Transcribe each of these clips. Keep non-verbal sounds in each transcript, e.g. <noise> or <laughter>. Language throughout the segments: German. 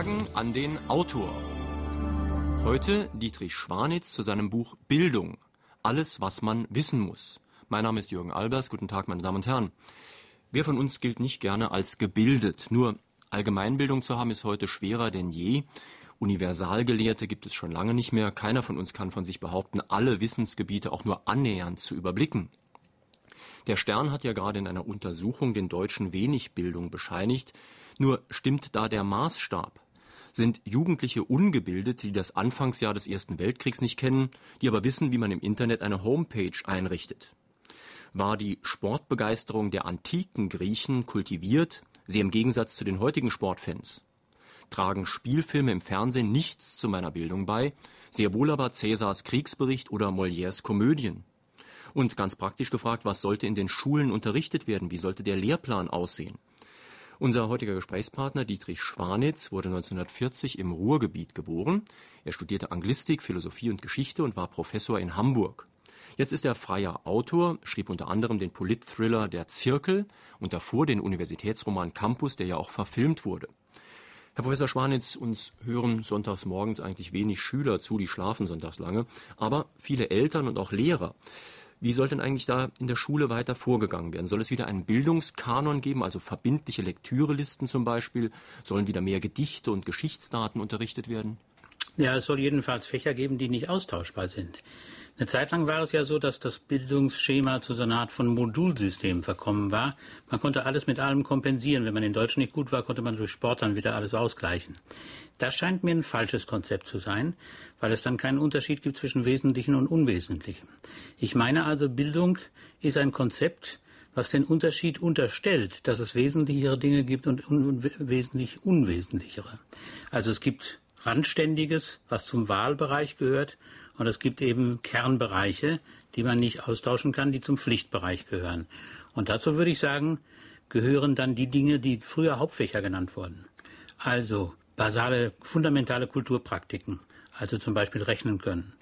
Fragen an den Autor. Heute Dietrich Schwanitz zu seinem Buch Bildung. Alles, was man wissen muss. Mein Name ist Jürgen Albers. Guten Tag, meine Damen und Herren. Wer von uns gilt nicht gerne als gebildet? Nur Allgemeinbildung zu haben ist heute schwerer denn je. Universalgelehrte gibt es schon lange nicht mehr. Keiner von uns kann von sich behaupten, alle Wissensgebiete auch nur annähernd zu überblicken. Der Stern hat ja gerade in einer Untersuchung den Deutschen wenig Bildung bescheinigt. Nur stimmt da der Maßstab? Sind Jugendliche ungebildet, die das Anfangsjahr des Ersten Weltkriegs nicht kennen, die aber wissen, wie man im Internet eine Homepage einrichtet? War die Sportbegeisterung der antiken Griechen kultiviert, sie im Gegensatz zu den heutigen Sportfans? Tragen Spielfilme im Fernsehen nichts zu meiner Bildung bei, sehr wohl aber Cäsars Kriegsbericht oder Molières Komödien? Und ganz praktisch gefragt, was sollte in den Schulen unterrichtet werden? Wie sollte der Lehrplan aussehen? Unser heutiger Gesprächspartner Dietrich Schwanitz wurde 1940 im Ruhrgebiet geboren. Er studierte Anglistik, Philosophie und Geschichte und war Professor in Hamburg. Jetzt ist er freier Autor, schrieb unter anderem den Polit-Thriller Der Zirkel und davor den Universitätsroman Campus, der ja auch verfilmt wurde. Herr Professor Schwanitz, uns hören sonntags morgens eigentlich wenig Schüler zu, die schlafen sonntags lange, aber viele Eltern und auch Lehrer. Wie soll denn eigentlich da in der Schule weiter vorgegangen werden? Soll es wieder einen Bildungskanon geben, also verbindliche Lektürelisten zum Beispiel? Sollen wieder mehr Gedichte und Geschichtsdaten unterrichtet werden? Ja, es soll jedenfalls Fächer geben, die nicht austauschbar sind. Eine Zeit lang war es ja so, dass das Bildungsschema zu so einer Art von Modulsystem verkommen war. Man konnte alles mit allem kompensieren. Wenn man in Deutsch nicht gut war, konnte man durch Sport dann wieder alles ausgleichen. Das scheint mir ein falsches Konzept zu sein, weil es dann keinen Unterschied gibt zwischen Wesentlichen und Unwesentlichem. Ich meine also, Bildung ist ein Konzept, was den Unterschied unterstellt, dass es wesentlichere Dinge gibt und un wesentlich unwesentlichere. Also es gibt Randständiges, was zum Wahlbereich gehört, und es gibt eben Kernbereiche, die man nicht austauschen kann, die zum Pflichtbereich gehören. Und dazu würde ich sagen, gehören dann die Dinge, die früher Hauptfächer genannt wurden. Also basale, fundamentale Kulturpraktiken, also zum Beispiel rechnen können.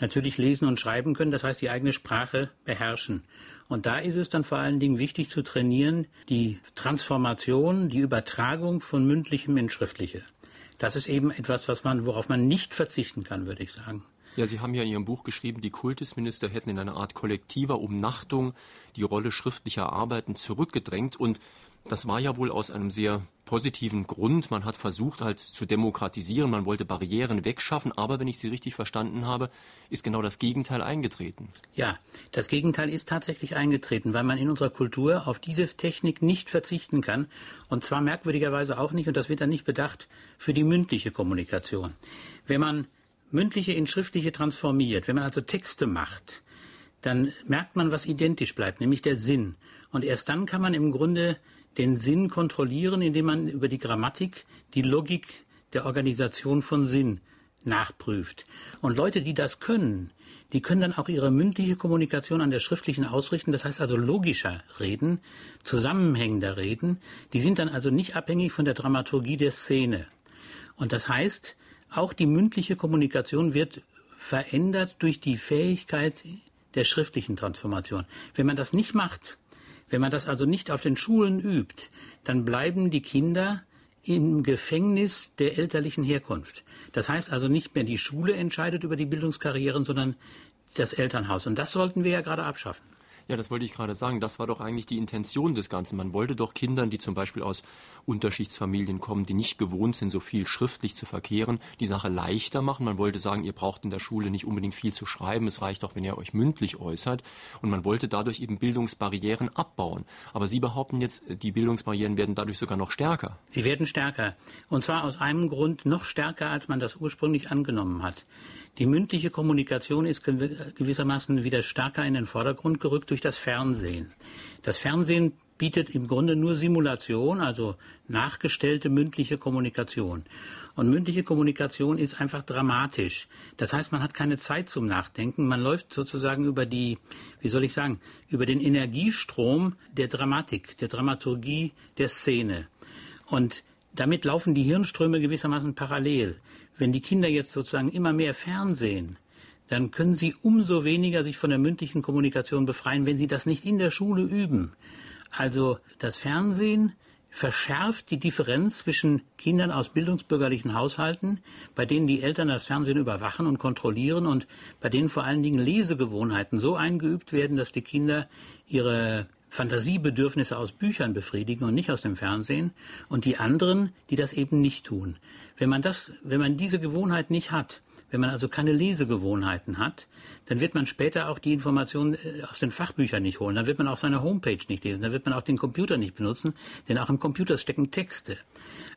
Natürlich lesen und schreiben können, das heißt die eigene Sprache beherrschen. Und da ist es dann vor allen Dingen wichtig zu trainieren, die Transformation, die Übertragung von mündlichem in schriftliche. Das ist eben etwas, was man, worauf man nicht verzichten kann, würde ich sagen. Ja, Sie haben ja in Ihrem Buch geschrieben, die Kultusminister hätten in einer Art kollektiver Umnachtung die Rolle schriftlicher Arbeiten zurückgedrängt. Und das war ja wohl aus einem sehr positiven Grund. Man hat versucht, halt zu demokratisieren. Man wollte Barrieren wegschaffen. Aber wenn ich Sie richtig verstanden habe, ist genau das Gegenteil eingetreten. Ja, das Gegenteil ist tatsächlich eingetreten, weil man in unserer Kultur auf diese Technik nicht verzichten kann. Und zwar merkwürdigerweise auch nicht, und das wird dann nicht bedacht, für die mündliche Kommunikation. Wenn man mündliche in schriftliche transformiert, wenn man also Texte macht, dann merkt man, was identisch bleibt, nämlich der Sinn. Und erst dann kann man im Grunde den Sinn kontrollieren, indem man über die Grammatik die Logik der Organisation von Sinn nachprüft. Und Leute, die das können, die können dann auch ihre mündliche Kommunikation an der schriftlichen ausrichten, das heißt also logischer reden, zusammenhängender reden. Die sind dann also nicht abhängig von der Dramaturgie der Szene. Und das heißt, auch die mündliche Kommunikation wird verändert durch die Fähigkeit der schriftlichen Transformation. Wenn man das nicht macht, wenn man das also nicht auf den Schulen übt, dann bleiben die Kinder im Gefängnis der elterlichen Herkunft. Das heißt also nicht mehr die Schule entscheidet über die Bildungskarrieren, sondern das Elternhaus. Und das sollten wir ja gerade abschaffen. Ja, das wollte ich gerade sagen. Das war doch eigentlich die Intention des Ganzen. Man wollte doch Kindern, die zum Beispiel aus Unterschichtsfamilien kommen, die nicht gewohnt sind, so viel schriftlich zu verkehren, die Sache leichter machen. Man wollte sagen, ihr braucht in der Schule nicht unbedingt viel zu schreiben. Es reicht auch, wenn ihr euch mündlich äußert. Und man wollte dadurch eben Bildungsbarrieren abbauen. Aber Sie behaupten jetzt, die Bildungsbarrieren werden dadurch sogar noch stärker. Sie werden stärker. Und zwar aus einem Grund noch stärker, als man das ursprünglich angenommen hat. Die mündliche Kommunikation ist gewissermaßen wieder stärker in den Vordergrund gerückt durch das Fernsehen. Das Fernsehen bietet im Grunde nur Simulation, also nachgestellte mündliche Kommunikation. Und mündliche Kommunikation ist einfach dramatisch. Das heißt, man hat keine Zeit zum Nachdenken. Man läuft sozusagen über die, wie soll ich sagen, über den Energiestrom der Dramatik, der Dramaturgie der Szene. Und damit laufen die Hirnströme gewissermaßen parallel. Wenn die Kinder jetzt sozusagen immer mehr Fernsehen, dann können sie umso weniger sich von der mündlichen Kommunikation befreien, wenn sie das nicht in der Schule üben. Also das Fernsehen verschärft die Differenz zwischen Kindern aus bildungsbürgerlichen Haushalten, bei denen die Eltern das Fernsehen überwachen und kontrollieren und bei denen vor allen Dingen Lesegewohnheiten so eingeübt werden, dass die Kinder ihre Fantasiebedürfnisse aus Büchern befriedigen und nicht aus dem Fernsehen und die anderen, die das eben nicht tun. Wenn man das, wenn man diese Gewohnheit nicht hat, wenn man also keine Lesegewohnheiten hat, dann wird man später auch die Informationen äh, aus den Fachbüchern nicht holen. Dann wird man auch seine Homepage nicht lesen. Dann wird man auch den Computer nicht benutzen, denn auch im Computer stecken Texte.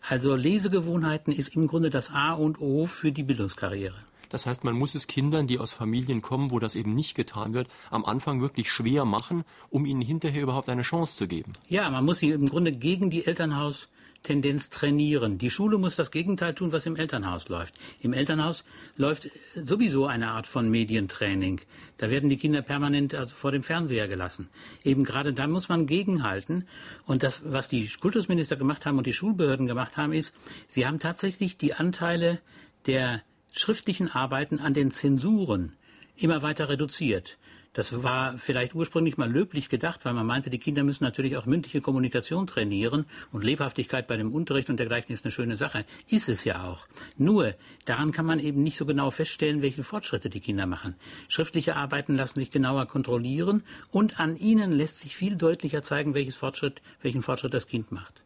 Also Lesegewohnheiten ist im Grunde das A und O für die Bildungskarriere. Das heißt, man muss es Kindern, die aus Familien kommen, wo das eben nicht getan wird, am Anfang wirklich schwer machen, um ihnen hinterher überhaupt eine Chance zu geben. Ja, man muss sie im Grunde gegen die Elternhaus Tendenz trainieren. Die Schule muss das Gegenteil tun, was im Elternhaus läuft. Im Elternhaus läuft sowieso eine Art von Medientraining. Da werden die Kinder permanent also vor dem Fernseher gelassen. Eben gerade da muss man gegenhalten. Und das, was die Kultusminister gemacht haben und die Schulbehörden gemacht haben, ist, sie haben tatsächlich die Anteile der schriftlichen Arbeiten an den Zensuren immer weiter reduziert. Das war vielleicht ursprünglich mal löblich gedacht, weil man meinte, die Kinder müssen natürlich auch mündliche Kommunikation trainieren und Lebhaftigkeit bei dem Unterricht und dergleichen ist eine schöne Sache. Ist es ja auch. Nur, daran kann man eben nicht so genau feststellen, welche Fortschritte die Kinder machen. Schriftliche Arbeiten lassen sich genauer kontrollieren und an ihnen lässt sich viel deutlicher zeigen, welches Fortschritt, welchen Fortschritt das Kind macht.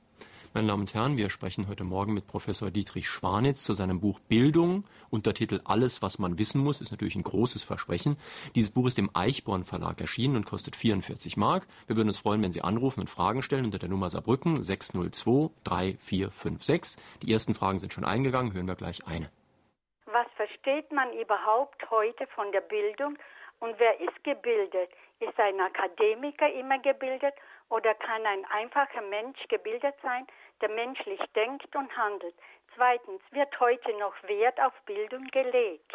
Meine Damen und Herren, wir sprechen heute Morgen mit Professor Dietrich Schwanitz zu seinem Buch Bildung. Untertitel Alles, was man wissen muss, ist natürlich ein großes Versprechen. Dieses Buch ist im Eichborn Verlag erschienen und kostet 44 Mark. Wir würden uns freuen, wenn Sie anrufen und Fragen stellen unter der Nummer Saarbrücken 602 3456. Die ersten Fragen sind schon eingegangen. Hören wir gleich eine. Was versteht man überhaupt heute von der Bildung und wer ist gebildet? Ist ein Akademiker immer gebildet oder kann ein einfacher Mensch gebildet sein, der menschlich denkt und handelt? Zweitens, wird heute noch Wert auf Bildung gelegt?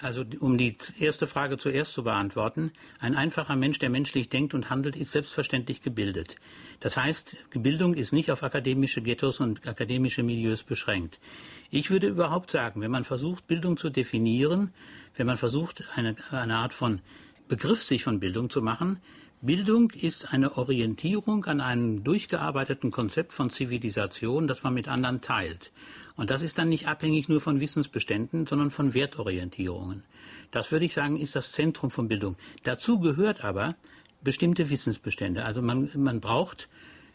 Also um die erste Frage zuerst zu beantworten, ein einfacher Mensch, der menschlich denkt und handelt, ist selbstverständlich gebildet. Das heißt, Bildung ist nicht auf akademische Ghettos und akademische Milieus beschränkt. Ich würde überhaupt sagen, wenn man versucht, Bildung zu definieren, wenn man versucht, eine, eine Art von Begriff sich von Bildung zu machen, Bildung ist eine Orientierung an einem durchgearbeiteten Konzept von Zivilisation, das man mit anderen teilt. Und das ist dann nicht abhängig nur von Wissensbeständen, sondern von Wertorientierungen. Das würde ich sagen, ist das Zentrum von Bildung. Dazu gehört aber bestimmte Wissensbestände. Also man, man braucht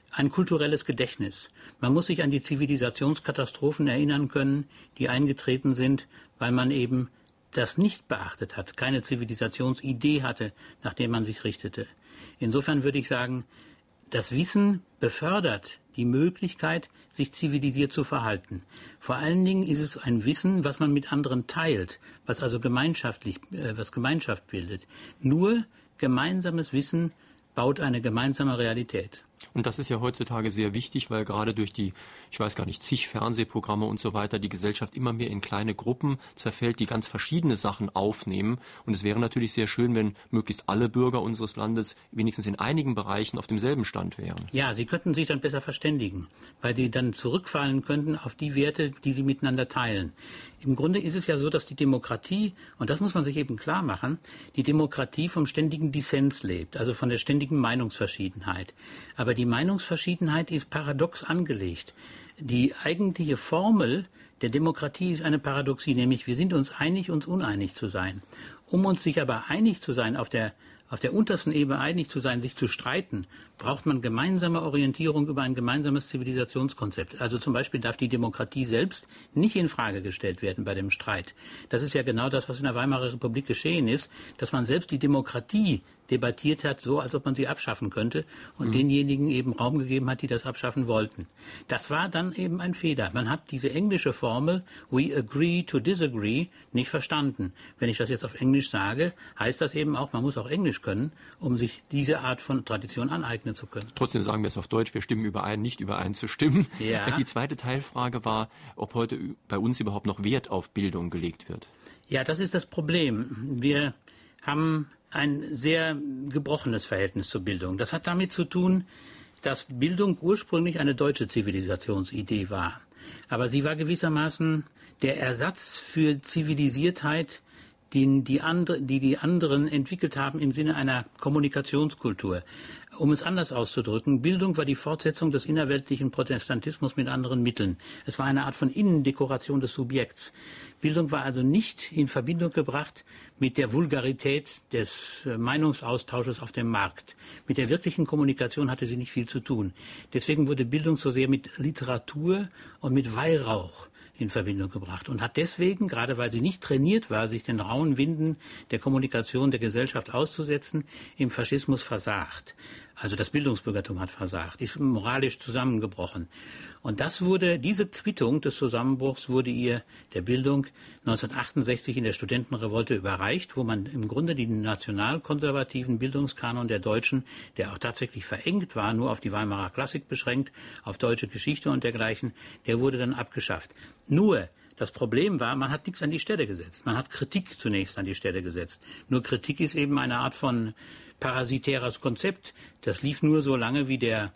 ein kulturelles Gedächtnis. Man muss sich an die Zivilisationskatastrophen erinnern können, die eingetreten sind, weil man eben das nicht beachtet hat, keine Zivilisationsidee hatte, nach der man sich richtete. Insofern würde ich sagen, das Wissen befördert die Möglichkeit, sich zivilisiert zu verhalten. Vor allen Dingen ist es ein Wissen, was man mit anderen teilt, was also gemeinschaftlich, äh, was Gemeinschaft bildet. Nur gemeinsames Wissen baut eine gemeinsame Realität. Und das ist ja heutzutage sehr wichtig, weil gerade durch die, ich weiß gar nicht, zig Fernsehprogramme und so weiter die Gesellschaft immer mehr in kleine Gruppen zerfällt, die ganz verschiedene Sachen aufnehmen. Und es wäre natürlich sehr schön, wenn möglichst alle Bürger unseres Landes wenigstens in einigen Bereichen auf demselben Stand wären. Ja, sie könnten sich dann besser verständigen, weil sie dann zurückfallen könnten auf die Werte, die sie miteinander teilen. Im Grunde ist es ja so, dass die Demokratie, und das muss man sich eben klar machen, die Demokratie vom ständigen Dissens lebt, also von der ständigen Meinungsverschiedenheit. Aber die Meinungsverschiedenheit ist paradox angelegt. Die eigentliche Formel der Demokratie ist eine Paradoxie, nämlich wir sind uns einig, uns uneinig zu sein. Um uns sich aber einig zu sein auf der auf der untersten Ebene einig zu sein, sich zu streiten, braucht man gemeinsame Orientierung über ein gemeinsames Zivilisationskonzept. Also zum Beispiel darf die Demokratie selbst nicht in Frage gestellt werden bei dem Streit. Das ist ja genau das, was in der Weimarer Republik geschehen ist, dass man selbst die Demokratie debattiert hat, so als ob man sie abschaffen könnte und mhm. denjenigen eben Raum gegeben hat, die das abschaffen wollten. Das war dann eben ein Fehler. Man hat diese englische Formel We agree to disagree nicht verstanden. Wenn ich das jetzt auf Englisch sage, heißt das eben auch, man muss auch Englisch können, um sich diese Art von Tradition aneignen zu können. Trotzdem sagen wir es auf Deutsch, wir stimmen überein, nicht überein zu stimmen. Ja. <laughs> Die zweite Teilfrage war, ob heute bei uns überhaupt noch Wert auf Bildung gelegt wird. Ja, das ist das Problem. Wir haben ein sehr gebrochenes Verhältnis zur Bildung. Das hat damit zu tun, dass Bildung ursprünglich eine deutsche Zivilisationsidee war. Aber sie war gewissermaßen der Ersatz für Zivilisiertheit, den die, andre, die die anderen entwickelt haben im Sinne einer Kommunikationskultur. Um es anders auszudrücken, Bildung war die Fortsetzung des innerweltlichen Protestantismus mit anderen Mitteln. Es war eine Art von Innendekoration des Subjekts. Bildung war also nicht in Verbindung gebracht mit der Vulgarität des äh, Meinungsaustausches auf dem Markt. Mit der wirklichen Kommunikation hatte sie nicht viel zu tun. Deswegen wurde Bildung so sehr mit Literatur und mit Weihrauch in Verbindung gebracht und hat deswegen, gerade weil sie nicht trainiert war, sich den rauen Winden der Kommunikation der Gesellschaft auszusetzen, im Faschismus versagt. Also das Bildungsbürgertum hat versagt, ist moralisch zusammengebrochen. Und das wurde, diese Quittung des Zusammenbruchs wurde ihr der Bildung 1968 in der Studentenrevolte überreicht, wo man im Grunde den nationalkonservativen Bildungskanon der Deutschen, der auch tatsächlich verengt war, nur auf die Weimarer Klassik beschränkt, auf deutsche Geschichte und dergleichen, der wurde dann abgeschafft. Nur, das Problem war, man hat nichts an die Stelle gesetzt. Man hat Kritik zunächst an die Stelle gesetzt. Nur Kritik ist eben eine Art von parasitäres Konzept. Das lief nur so lange, wie der,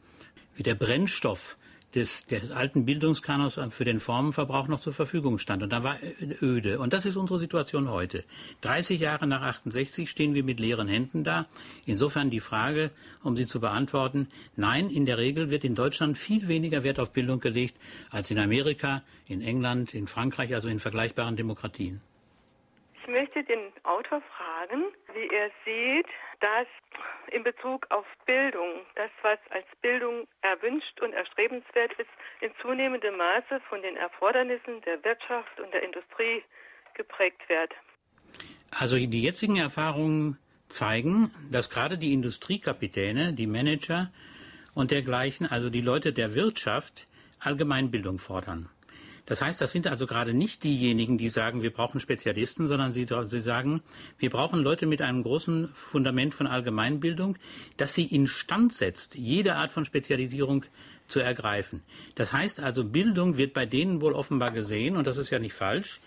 wie der Brennstoff des, des alten Bildungskanos für den Formenverbrauch noch zur Verfügung stand. Und da war öde. Und das ist unsere Situation heute. 30 Jahre nach 68 stehen wir mit leeren Händen da. Insofern die Frage, um sie zu beantworten, nein, in der Regel wird in Deutschland viel weniger Wert auf Bildung gelegt als in Amerika, in England, in Frankreich, also in vergleichbaren Demokratien. Ich möchte den Autor fragen, wie er sieht, dass in Bezug auf Bildung, das, was als Bildung erwünscht und erstrebenswert ist, in zunehmendem Maße von den Erfordernissen der Wirtschaft und der Industrie geprägt wird. Also die jetzigen Erfahrungen zeigen, dass gerade die Industriekapitäne, die Manager und dergleichen, also die Leute der Wirtschaft, Allgemeinbildung fordern. Das heißt, das sind also gerade nicht diejenigen, die sagen, wir brauchen Spezialisten, sondern sie, sie sagen, wir brauchen Leute mit einem großen Fundament von Allgemeinbildung, das sie instand setzt, jede Art von Spezialisierung zu ergreifen. Das heißt also, Bildung wird bei denen wohl offenbar gesehen, und das ist ja nicht falsch,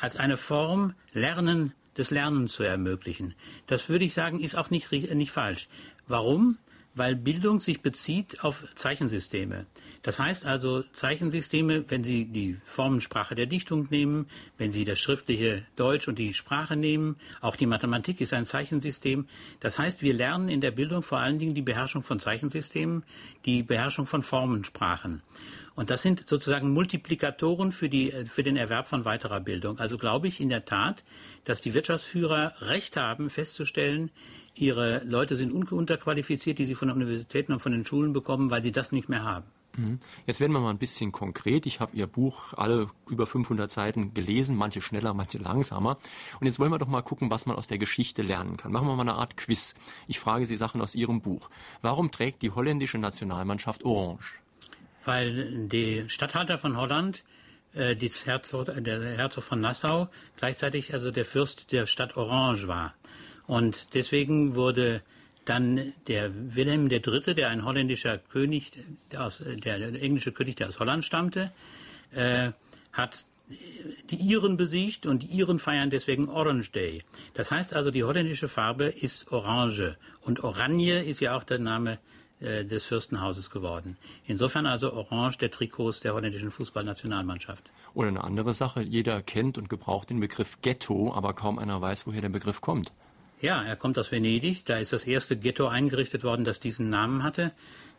als eine Form, Lernen des Lernens zu ermöglichen. Das würde ich sagen, ist auch nicht, nicht falsch. Warum? Weil Bildung sich bezieht auf Zeichensysteme. Das heißt also Zeichensysteme, wenn Sie die Formensprache der Dichtung nehmen, wenn Sie das schriftliche Deutsch und die Sprache nehmen, auch die Mathematik ist ein Zeichensystem. Das heißt, wir lernen in der Bildung vor allen Dingen die Beherrschung von Zeichensystemen, die Beherrschung von Formensprachen. Und das sind sozusagen Multiplikatoren für, die, für den Erwerb von weiterer Bildung. Also glaube ich in der Tat, dass die Wirtschaftsführer Recht haben, festzustellen, ihre Leute sind unterqualifiziert, die sie von den Universitäten und von den Schulen bekommen, weil sie das nicht mehr haben. Mhm. Jetzt werden wir mal ein bisschen konkret. Ich habe Ihr Buch alle über 500 Seiten gelesen, manche schneller, manche langsamer. Und jetzt wollen wir doch mal gucken, was man aus der Geschichte lernen kann. Machen wir mal eine Art Quiz. Ich frage Sie Sachen aus Ihrem Buch. Warum trägt die holländische Nationalmannschaft Orange? Weil die Statthalter von Holland äh, Herzog, der Herzog von Nassau gleichzeitig also der Fürst der Stadt Orange war. Und deswegen wurde dann der Wilhelm III., der ein holländischer König, der, aus, der, englische König, der aus Holland stammte, äh, hat die Iren besiegt und die Iren feiern deswegen Orange Day. Das heißt also, die holländische Farbe ist Orange und Oranje ist ja auch der Name äh, des Fürstenhauses geworden. Insofern also Orange der Trikots der holländischen Fußballnationalmannschaft. Oder eine andere Sache, jeder kennt und gebraucht den Begriff Ghetto, aber kaum einer weiß, woher der Begriff kommt. Ja, er kommt aus Venedig. Da ist das erste Ghetto eingerichtet worden, das diesen Namen hatte.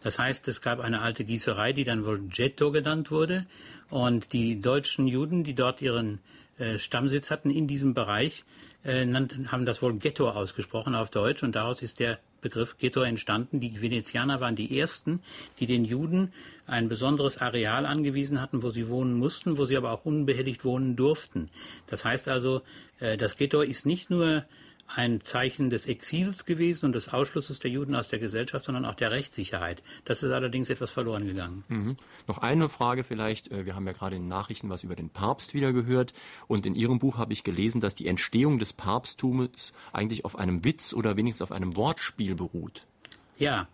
Das heißt, es gab eine alte Gießerei, die dann wohl Ghetto genannt wurde. Und die deutschen Juden, die dort ihren äh, Stammsitz hatten in diesem Bereich, äh, nannten, haben das wohl Ghetto ausgesprochen auf Deutsch. Und daraus ist der Begriff Ghetto entstanden. Die Venezianer waren die ersten, die den Juden ein besonderes Areal angewiesen hatten, wo sie wohnen mussten, wo sie aber auch unbehelligt wohnen durften. Das heißt also, äh, das Ghetto ist nicht nur ein Zeichen des Exils gewesen und des Ausschlusses der Juden aus der Gesellschaft, sondern auch der Rechtssicherheit. Das ist allerdings etwas verloren gegangen. Mhm. Noch eine Frage vielleicht. Äh, wir haben ja gerade in den Nachrichten was über den Papst wieder gehört. Und in Ihrem Buch habe ich gelesen, dass die Entstehung des Papsttums eigentlich auf einem Witz oder wenigstens auf einem Wortspiel beruht. Ja,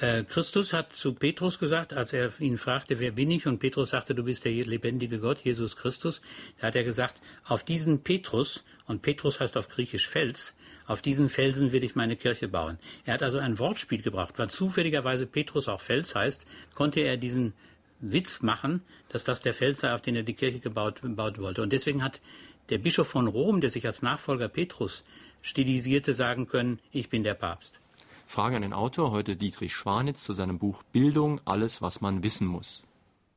äh, Christus hat zu Petrus gesagt, als er ihn fragte, wer bin ich? Und Petrus sagte, du bist der lebendige Gott, Jesus Christus. Da hat er gesagt, auf diesen Petrus, und Petrus heißt auf Griechisch Fels, auf diesen Felsen will ich meine Kirche bauen. Er hat also ein Wortspiel gebracht. Weil zufälligerweise Petrus auch Fels heißt, konnte er diesen Witz machen, dass das der Fels sei, auf den er die Kirche gebaut, gebaut wollte. Und deswegen hat der Bischof von Rom, der sich als Nachfolger Petrus stilisierte, sagen können, ich bin der Papst. Frage an den Autor, heute Dietrich Schwanitz zu seinem Buch Bildung, alles, was man wissen muss.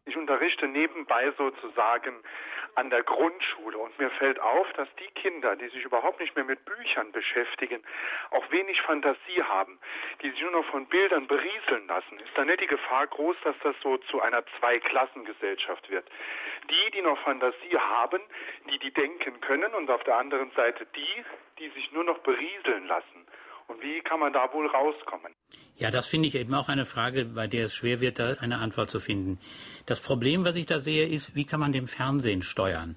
Ich unterrichte nebenbei sozusagen an der Grundschule und mir fällt auf, dass die Kinder, die sich überhaupt nicht mehr mit Büchern beschäftigen, auch wenig Fantasie haben, die sich nur noch von Bildern berieseln lassen. Ist da nicht die Gefahr groß, dass das so zu einer Zweiklassengesellschaft wird? Die, die noch Fantasie haben, die, die denken können und auf der anderen Seite die, die sich nur noch berieseln lassen. Und wie kann man da wohl rauskommen? Ja, das finde ich eben auch eine Frage, bei der es schwer wird, da eine Antwort zu finden. Das Problem, was ich da sehe, ist, wie kann man dem Fernsehen steuern?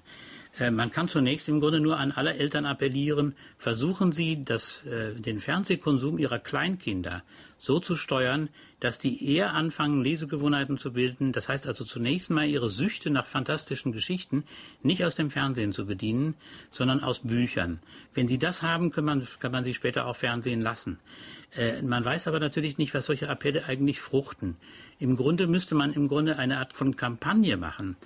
Äh, man kann zunächst im Grunde nur an alle Eltern appellieren, versuchen Sie, das, äh, den Fernsehkonsum Ihrer Kleinkinder so zu steuern, dass die eher anfangen, Lesegewohnheiten zu bilden. Das heißt also zunächst mal ihre Süchte nach fantastischen Geschichten nicht aus dem Fernsehen zu bedienen, sondern aus Büchern. Wenn sie das haben, kann man, kann man sie später auch Fernsehen lassen. Äh, man weiß aber natürlich nicht, was solche Appelle eigentlich fruchten. Im Grunde müsste man im Grunde eine Art von Kampagne machen.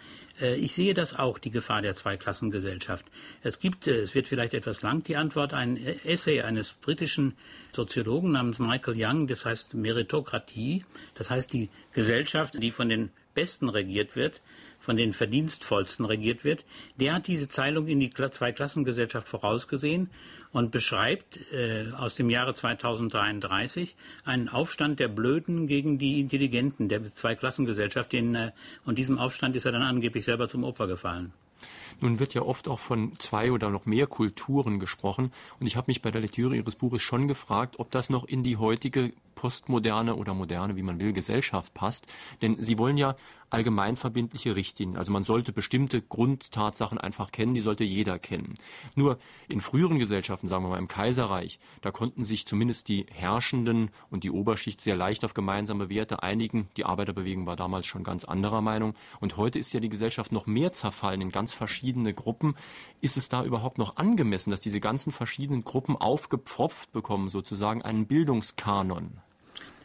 Äh, ich sehe das auch, die Gefahr der Zweiklassengesellschaft. Es gibt, äh, es wird vielleicht etwas lang, die Antwort, ein Essay eines britischen Soziologen namens Michael Young, das heißt Meritokratie, das heißt die Gesellschaft, die von den Besten regiert wird, von den Verdienstvollsten regiert wird, der hat diese Zeilung in die Zweiklassengesellschaft vorausgesehen und beschreibt äh, aus dem Jahre 2033 einen Aufstand der Blöden gegen die Intelligenten, der Zweiklassengesellschaft. Den, äh, und diesem Aufstand ist er dann angeblich selber zum Opfer gefallen. Nun wird ja oft auch von zwei oder noch mehr Kulturen gesprochen. Und ich habe mich bei der Lektüre Ihres Buches schon gefragt, ob das noch in die heutige postmoderne oder moderne, wie man will, Gesellschaft passt. Denn Sie wollen ja allgemeinverbindliche Richtlinien. Also man sollte bestimmte Grundtatsachen einfach kennen, die sollte jeder kennen. Nur in früheren Gesellschaften, sagen wir mal im Kaiserreich, da konnten sich zumindest die Herrschenden und die Oberschicht sehr leicht auf gemeinsame Werte einigen. Die Arbeiterbewegung war damals schon ganz anderer Meinung. Und heute ist ja die Gesellschaft noch mehr zerfallen in ganz verschiedene Gruppen. Ist es da überhaupt noch angemessen, dass diese ganzen verschiedenen Gruppen aufgepfropft bekommen, sozusagen einen Bildungskanon?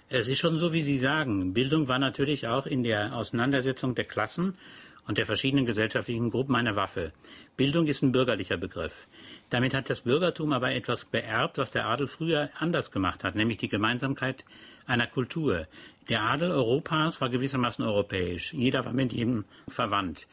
Es ist schon so, wie Sie sagen. Bildung war natürlich auch in der Auseinandersetzung der Klassen und der verschiedenen gesellschaftlichen Gruppen eine Waffe. Bildung ist ein bürgerlicher Begriff. Damit hat das Bürgertum aber etwas beerbt, was der Adel früher anders gemacht hat, nämlich die Gemeinsamkeit einer Kultur. Der Adel Europas war gewissermaßen europäisch. Jeder war mit jedem verwandt.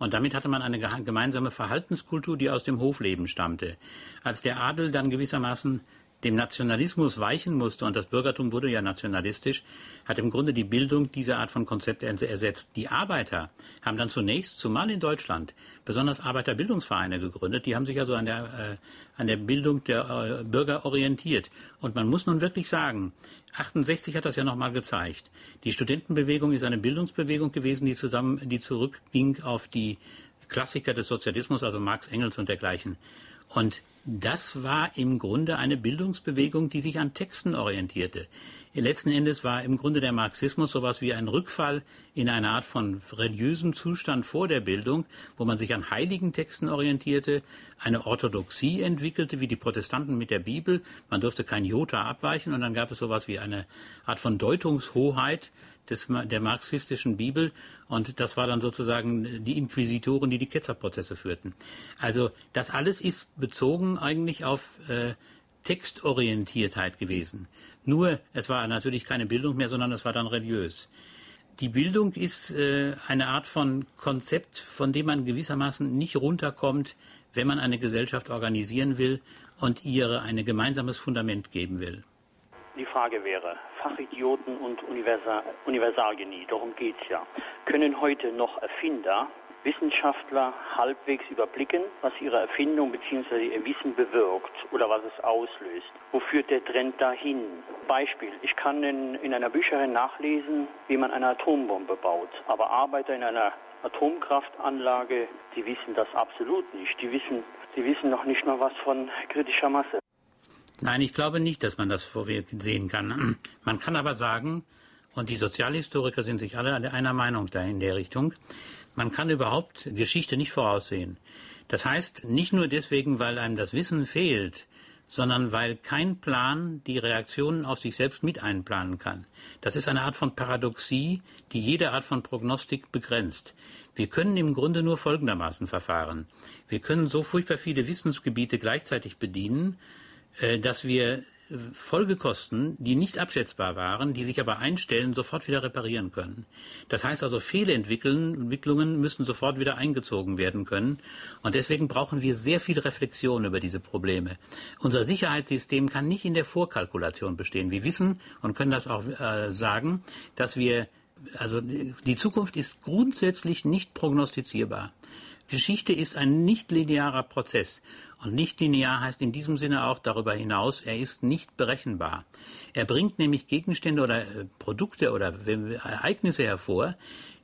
Und damit hatte man eine gemeinsame Verhaltenskultur, die aus dem Hofleben stammte. Als der Adel dann gewissermaßen dem Nationalismus weichen musste, und das Bürgertum wurde ja nationalistisch, hat im Grunde die Bildung diese Art von Konzept ersetzt. Die Arbeiter haben dann zunächst, zumal in Deutschland, besonders Arbeiterbildungsvereine gegründet. Die haben sich also an der, äh, an der Bildung der äh, Bürger orientiert. Und man muss nun wirklich sagen, 68 hat das ja nochmal gezeigt. Die Studentenbewegung ist eine Bildungsbewegung gewesen, die zusammen, die zurückging auf die Klassiker des Sozialismus, also Marx, Engels und dergleichen. Und das war im Grunde eine Bildungsbewegung, die sich an Texten orientierte. Letzten Endes war im Grunde der Marxismus sowas wie ein Rückfall in eine Art von religiösen Zustand vor der Bildung, wo man sich an heiligen Texten orientierte, eine Orthodoxie entwickelte, wie die Protestanten mit der Bibel. Man durfte kein Jota abweichen und dann gab es sowas wie eine Art von Deutungshoheit des, der marxistischen Bibel und das war dann sozusagen die Inquisitoren, die die Ketzerprozesse führten. Also das alles ist bezogen eigentlich auf äh, Textorientiertheit gewesen. Nur, es war natürlich keine Bildung mehr, sondern es war dann religiös. Die Bildung ist äh, eine Art von Konzept, von dem man gewissermaßen nicht runterkommt, wenn man eine Gesellschaft organisieren will und ihr ein gemeinsames Fundament geben will. Die Frage wäre, Fachidioten und Universal Universalgenie, darum geht es ja, können heute noch Erfinder Wissenschaftler halbwegs überblicken, was ihre Erfindung bzw. ihr Wissen bewirkt oder was es auslöst. Wo führt der Trend dahin? Beispiel, ich kann in, in einer Bücherei nachlesen, wie man eine Atombombe baut, aber Arbeiter in einer Atomkraftanlage, die wissen das absolut nicht. Die wissen, die wissen noch nicht mal was von kritischer Masse. Nein, ich glaube nicht, dass man das sehen kann. <clears throat> Man kann aber sagen, und die Sozialhistoriker sind sich alle einer Meinung da in der Richtung, man kann überhaupt Geschichte nicht voraussehen. Das heißt, nicht nur deswegen, weil einem das Wissen fehlt, sondern weil kein Plan die Reaktionen auf sich selbst mit einplanen kann. Das ist eine Art von Paradoxie, die jede Art von Prognostik begrenzt. Wir können im Grunde nur folgendermaßen verfahren. Wir können so furchtbar viele Wissensgebiete gleichzeitig bedienen, dass wir Folgekosten, die nicht abschätzbar waren, die sich aber einstellen, sofort wieder reparieren können. Das heißt also, Fehlentwicklungen müssen sofort wieder eingezogen werden können. Und deswegen brauchen wir sehr viel Reflexion über diese Probleme. Unser Sicherheitssystem kann nicht in der Vorkalkulation bestehen. Wir wissen und können das auch äh, sagen, dass wir also die Zukunft ist grundsätzlich nicht prognostizierbar. Geschichte ist ein nicht linearer Prozess. Und nicht linear heißt in diesem Sinne auch darüber hinaus, er ist nicht berechenbar. Er bringt nämlich Gegenstände oder äh, Produkte oder Ereignisse hervor,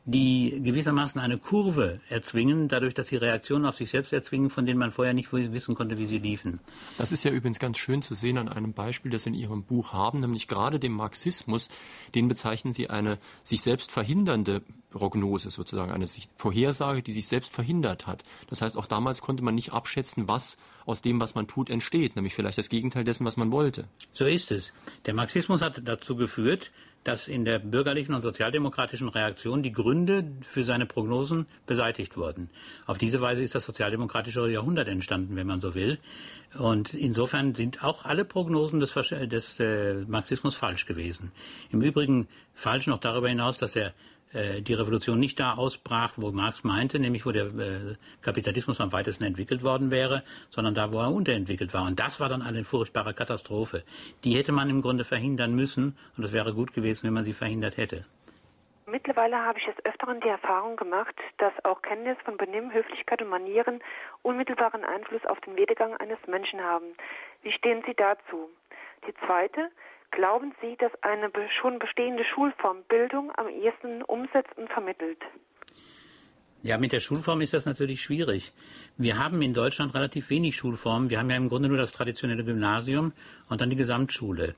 die gewissermaßen eine Kurve erzwingen, dadurch, dass sie Reaktionen auf sich selbst erzwingen, von denen man vorher nicht wissen konnte, wie sie liefen. Das ist ja übrigens ganz schön zu sehen an einem Beispiel, das Sie in Ihrem Buch haben, nämlich gerade dem Marxismus, den bezeichnen Sie eine sich selbst verhindernde Prognose sozusagen, eine Vorhersage, die sich selbst verhindert hat. Das heißt, auch damals konnte man nicht abschätzen, was aus dem, was man tut, entsteht, nämlich vielleicht das Gegenteil dessen, was man wollte. So ist es. Der Marxismus hat dazu geführt, dass in der bürgerlichen und sozialdemokratischen Reaktion die Gründe für seine Prognosen beseitigt wurden. Auf diese Weise ist das sozialdemokratische Jahrhundert entstanden, wenn man so will. Und insofern sind auch alle Prognosen des, des äh, Marxismus falsch gewesen. Im Übrigen falsch noch darüber hinaus, dass er die Revolution nicht da ausbrach, wo Marx meinte, nämlich wo der äh, Kapitalismus am weitesten entwickelt worden wäre, sondern da, wo er unterentwickelt war. Und das war dann eine furchtbare Katastrophe. Die hätte man im Grunde verhindern müssen und es wäre gut gewesen, wenn man sie verhindert hätte. Mittlerweile habe ich des Öfteren die Erfahrung gemacht, dass auch Kenntnis von Benehmen, Höflichkeit und Manieren unmittelbaren Einfluss auf den Werdegang eines Menschen haben. Wie stehen Sie dazu? Die zweite, Glauben Sie, dass eine schon bestehende Schulform Bildung am ehesten umsetzt und vermittelt? Ja, mit der Schulform ist das natürlich schwierig. Wir haben in Deutschland relativ wenig Schulformen. Wir haben ja im Grunde nur das traditionelle Gymnasium und dann die Gesamtschule.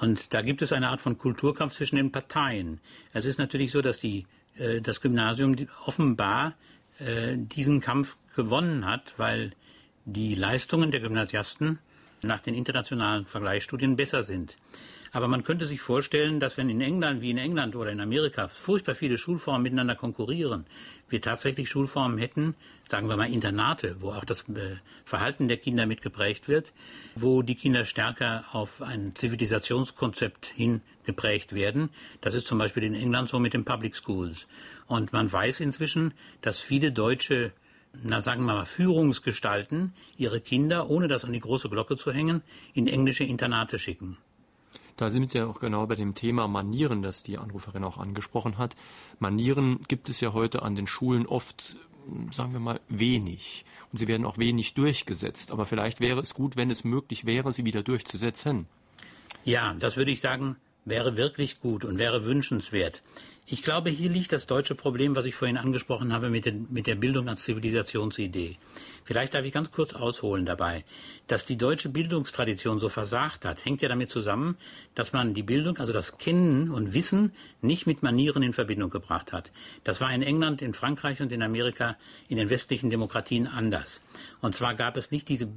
Und da gibt es eine Art von Kulturkampf zwischen den Parteien. Es ist natürlich so, dass die, äh, das Gymnasium offenbar äh, diesen Kampf gewonnen hat, weil die Leistungen der Gymnasiasten nach den internationalen Vergleichsstudien besser sind. Aber man könnte sich vorstellen, dass wenn in England wie in England oder in Amerika furchtbar viele Schulformen miteinander konkurrieren, wir tatsächlich Schulformen hätten, sagen wir mal Internate, wo auch das äh, Verhalten der Kinder mitgeprägt wird, wo die Kinder stärker auf ein Zivilisationskonzept hin geprägt werden. Das ist zum Beispiel in England so mit den Public Schools. Und man weiß inzwischen, dass viele deutsche na sagen wir mal, Führungsgestalten ihre Kinder, ohne das an die große Glocke zu hängen, in englische Internate schicken. Da sind wir ja auch genau bei dem Thema Manieren, das die Anruferin auch angesprochen hat. Manieren gibt es ja heute an den Schulen oft, sagen wir mal, wenig. Und sie werden auch wenig durchgesetzt. Aber vielleicht wäre es gut, wenn es möglich wäre, sie wieder durchzusetzen. Ja, das würde ich sagen, wäre wirklich gut und wäre wünschenswert. Ich glaube, hier liegt das deutsche Problem, was ich vorhin angesprochen habe, mit, den, mit der Bildung als Zivilisationsidee. Vielleicht darf ich ganz kurz ausholen dabei. Dass die deutsche Bildungstradition so versagt hat, hängt ja damit zusammen, dass man die Bildung, also das Kennen und Wissen, nicht mit Manieren in Verbindung gebracht hat. Das war in England, in Frankreich und in Amerika, in den westlichen Demokratien anders. Und zwar gab es nicht diese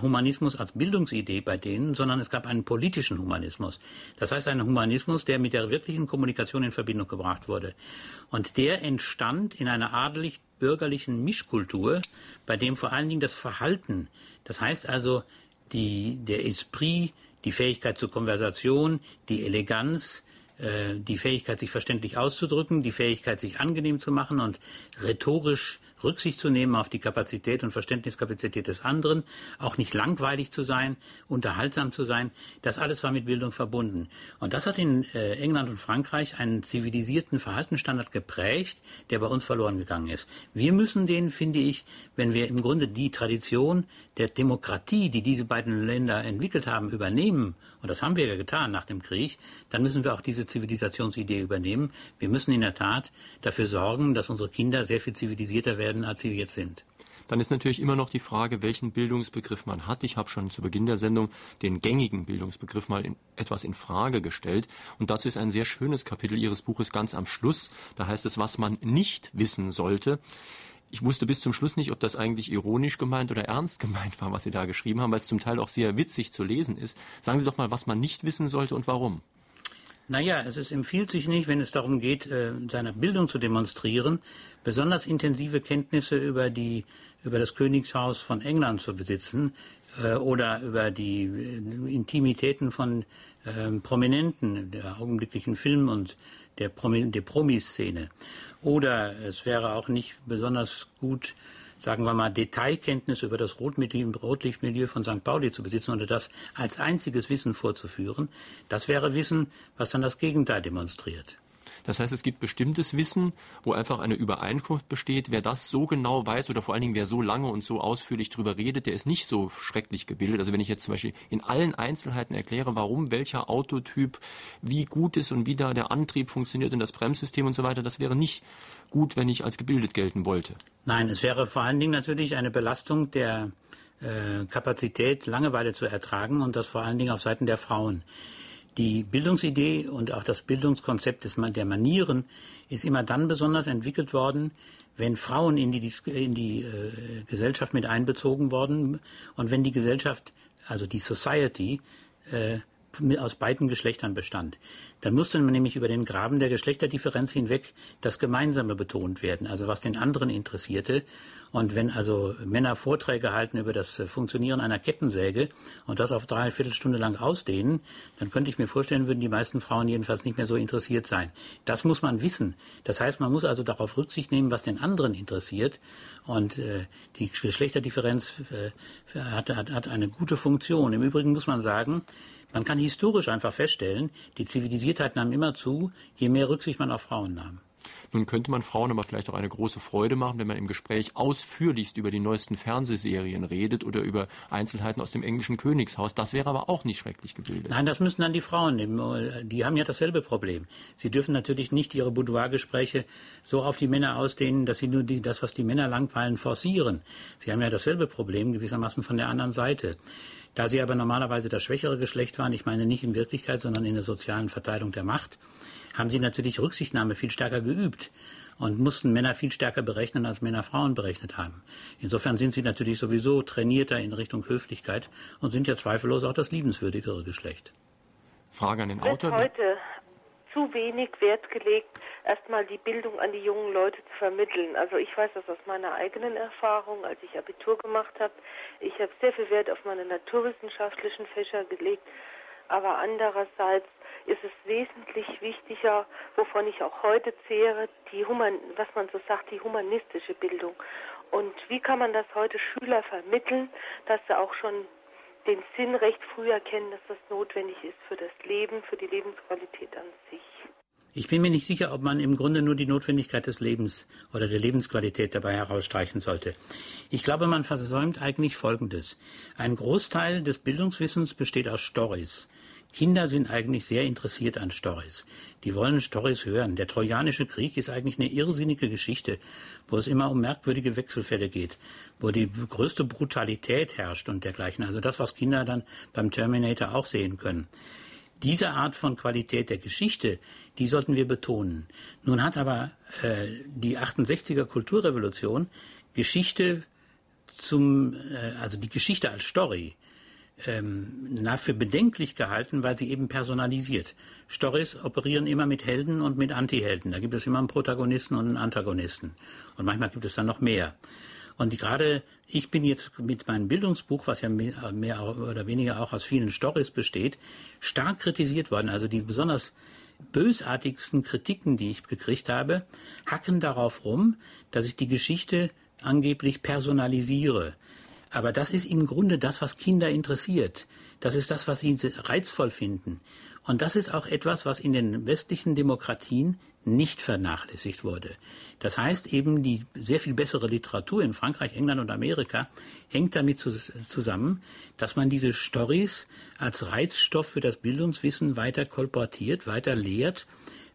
Humanismus als Bildungsidee bei denen, sondern es gab einen politischen Humanismus. Das heißt einen Humanismus, der mit der wirklichen Kommunikation in Verbindung gebracht wurde. Und der entstand in einer adelig-bürgerlichen Mischkultur, bei dem vor allen Dingen das Verhalten, das heißt also die, der Esprit, die Fähigkeit zur Konversation, die Eleganz, äh, die Fähigkeit, sich verständlich auszudrücken, die Fähigkeit, sich angenehm zu machen und rhetorisch Rücksicht zu nehmen auf die Kapazität und Verständniskapazität des anderen, auch nicht langweilig zu sein, unterhaltsam zu sein. Das alles war mit Bildung verbunden. Und das hat in äh, England und Frankreich einen zivilisierten Verhaltensstandard geprägt, der bei uns verloren gegangen ist. Wir müssen den, finde ich, wenn wir im Grunde die Tradition der Demokratie, die diese beiden Länder entwickelt haben, übernehmen, und das haben wir ja getan nach dem Krieg, dann müssen wir auch diese Zivilisationsidee übernehmen. Wir müssen in der Tat dafür sorgen, dass unsere Kinder sehr viel zivilisierter werden, als sie jetzt sind. Dann ist natürlich immer noch die Frage, welchen Bildungsbegriff man hat. Ich habe schon zu Beginn der Sendung den gängigen Bildungsbegriff mal in, etwas in Frage gestellt. Und dazu ist ein sehr schönes Kapitel Ihres Buches ganz am Schluss. Da heißt es, was man nicht wissen sollte. Ich wusste bis zum Schluss nicht, ob das eigentlich ironisch gemeint oder ernst gemeint war, was Sie da geschrieben haben, weil es zum Teil auch sehr witzig zu lesen ist. Sagen Sie doch mal, was man nicht wissen sollte und warum. Naja, es ist, empfiehlt sich nicht, wenn es darum geht, äh, seine Bildung zu demonstrieren, besonders intensive Kenntnisse über, die, über das Königshaus von England zu besitzen äh, oder über die äh, Intimitäten von äh, Prominenten der augenblicklichen Film- und der, Promi der Promiszene. Oder es wäre auch nicht besonders gut, sagen wir mal, Detailkenntnisse über das Rotlichtmilieu von St. Pauli zu besitzen oder das als einziges Wissen vorzuführen, das wäre Wissen, was dann das Gegenteil demonstriert. Das heißt, es gibt bestimmtes Wissen, wo einfach eine Übereinkunft besteht. Wer das so genau weiß oder vor allen Dingen wer so lange und so ausführlich drüber redet, der ist nicht so schrecklich gebildet. Also wenn ich jetzt zum Beispiel in allen Einzelheiten erkläre, warum welcher Autotyp wie gut ist und wie da der Antrieb funktioniert und das Bremssystem und so weiter, das wäre nicht gut, wenn ich als gebildet gelten wollte. Nein, es wäre vor allen Dingen natürlich eine Belastung der äh, Kapazität, Langeweile zu ertragen und das vor allen Dingen auf Seiten der Frauen. Die Bildungsidee und auch das Bildungskonzept des, der Manieren ist immer dann besonders entwickelt worden, wenn Frauen in die, in die äh, Gesellschaft mit einbezogen worden und wenn die Gesellschaft, also die Society, äh, aus beiden Geschlechtern bestand. Dann musste man nämlich über den Graben der Geschlechterdifferenz hinweg das Gemeinsame betont werden, also was den anderen interessierte. Und wenn also Männer Vorträge halten über das Funktionieren einer Kettensäge und das auf drei Viertelstunde lang ausdehnen, dann könnte ich mir vorstellen, würden die meisten Frauen jedenfalls nicht mehr so interessiert sein. Das muss man wissen. Das heißt, man muss also darauf Rücksicht nehmen, was den anderen interessiert. Und äh, die Geschlechterdifferenz äh, hat, hat, hat eine gute Funktion. Im Übrigen muss man sagen, man kann historisch einfach feststellen, die Zivilisiertheit nahm immer zu, je mehr Rücksicht man auf Frauen nahm. Nun könnte man Frauen aber vielleicht auch eine große Freude machen, wenn man im Gespräch ausführlichst über die neuesten Fernsehserien redet oder über Einzelheiten aus dem englischen Königshaus. Das wäre aber auch nicht schrecklich gebildet. Nein, das müssen dann die Frauen nehmen. Die haben ja dasselbe Problem. Sie dürfen natürlich nicht ihre Boudoir-Gespräche so auf die Männer ausdehnen, dass sie nur die, das, was die Männer langweilen, forcieren. Sie haben ja dasselbe Problem gewissermaßen von der anderen Seite. Da sie aber normalerweise das schwächere Geschlecht waren, ich meine nicht in Wirklichkeit, sondern in der sozialen Verteilung der Macht, haben sie natürlich Rücksichtnahme viel stärker geübt und mussten Männer viel stärker berechnen, als Männer Frauen berechnet haben. Insofern sind sie natürlich sowieso trainierter in Richtung Höflichkeit und sind ja zweifellos auch das liebenswürdigere Geschlecht. Frage an den Autor. Heute zu wenig Wert gelegt, erstmal die Bildung an die jungen Leute zu vermitteln. Also ich weiß das aus meiner eigenen Erfahrung, als ich Abitur gemacht habe. Ich habe sehr viel Wert auf meine naturwissenschaftlichen Fächer gelegt, aber andererseits ist es wesentlich wichtiger, wovon ich auch heute zehre, die Human, was man so sagt, die humanistische Bildung. Und wie kann man das heute Schüler vermitteln, dass sie auch schon den Sinn recht früh erkennen, dass das notwendig ist für das Leben, für die Lebensqualität an sich. Ich bin mir nicht sicher, ob man im Grunde nur die Notwendigkeit des Lebens oder der Lebensqualität dabei herausstreichen sollte. Ich glaube, man versäumt eigentlich Folgendes. Ein Großteil des Bildungswissens besteht aus Stories. Kinder sind eigentlich sehr interessiert an Stories. Die wollen Stories hören. Der Trojanische Krieg ist eigentlich eine irrsinnige Geschichte, wo es immer um merkwürdige Wechselfälle geht, wo die größte Brutalität herrscht und dergleichen. Also das, was Kinder dann beim Terminator auch sehen können. Diese Art von Qualität der Geschichte, die sollten wir betonen. Nun hat aber äh, die 68er Kulturrevolution Geschichte zum, äh, also die Geschichte als Story, ähm, na, für bedenklich gehalten, weil sie eben personalisiert. Stories operieren immer mit Helden und mit Antihelden. Da gibt es immer einen Protagonisten und einen Antagonisten. Und manchmal gibt es dann noch mehr. Und gerade ich bin jetzt mit meinem Bildungsbuch, was ja mehr, oder weniger auch aus vielen Stories besteht, stark kritisiert worden. Also die besonders bösartigsten Kritiken, die ich gekriegt habe, hacken darauf rum, dass ich die Geschichte angeblich personalisiere. Aber das ist im Grunde das, was Kinder interessiert. Das ist das, was sie reizvoll finden. Und das ist auch etwas, was in den westlichen Demokratien nicht vernachlässigt wurde. Das heißt eben, die sehr viel bessere Literatur in Frankreich, England und Amerika hängt damit zusammen, dass man diese Stories als Reizstoff für das Bildungswissen weiter kolportiert, weiter lehrt,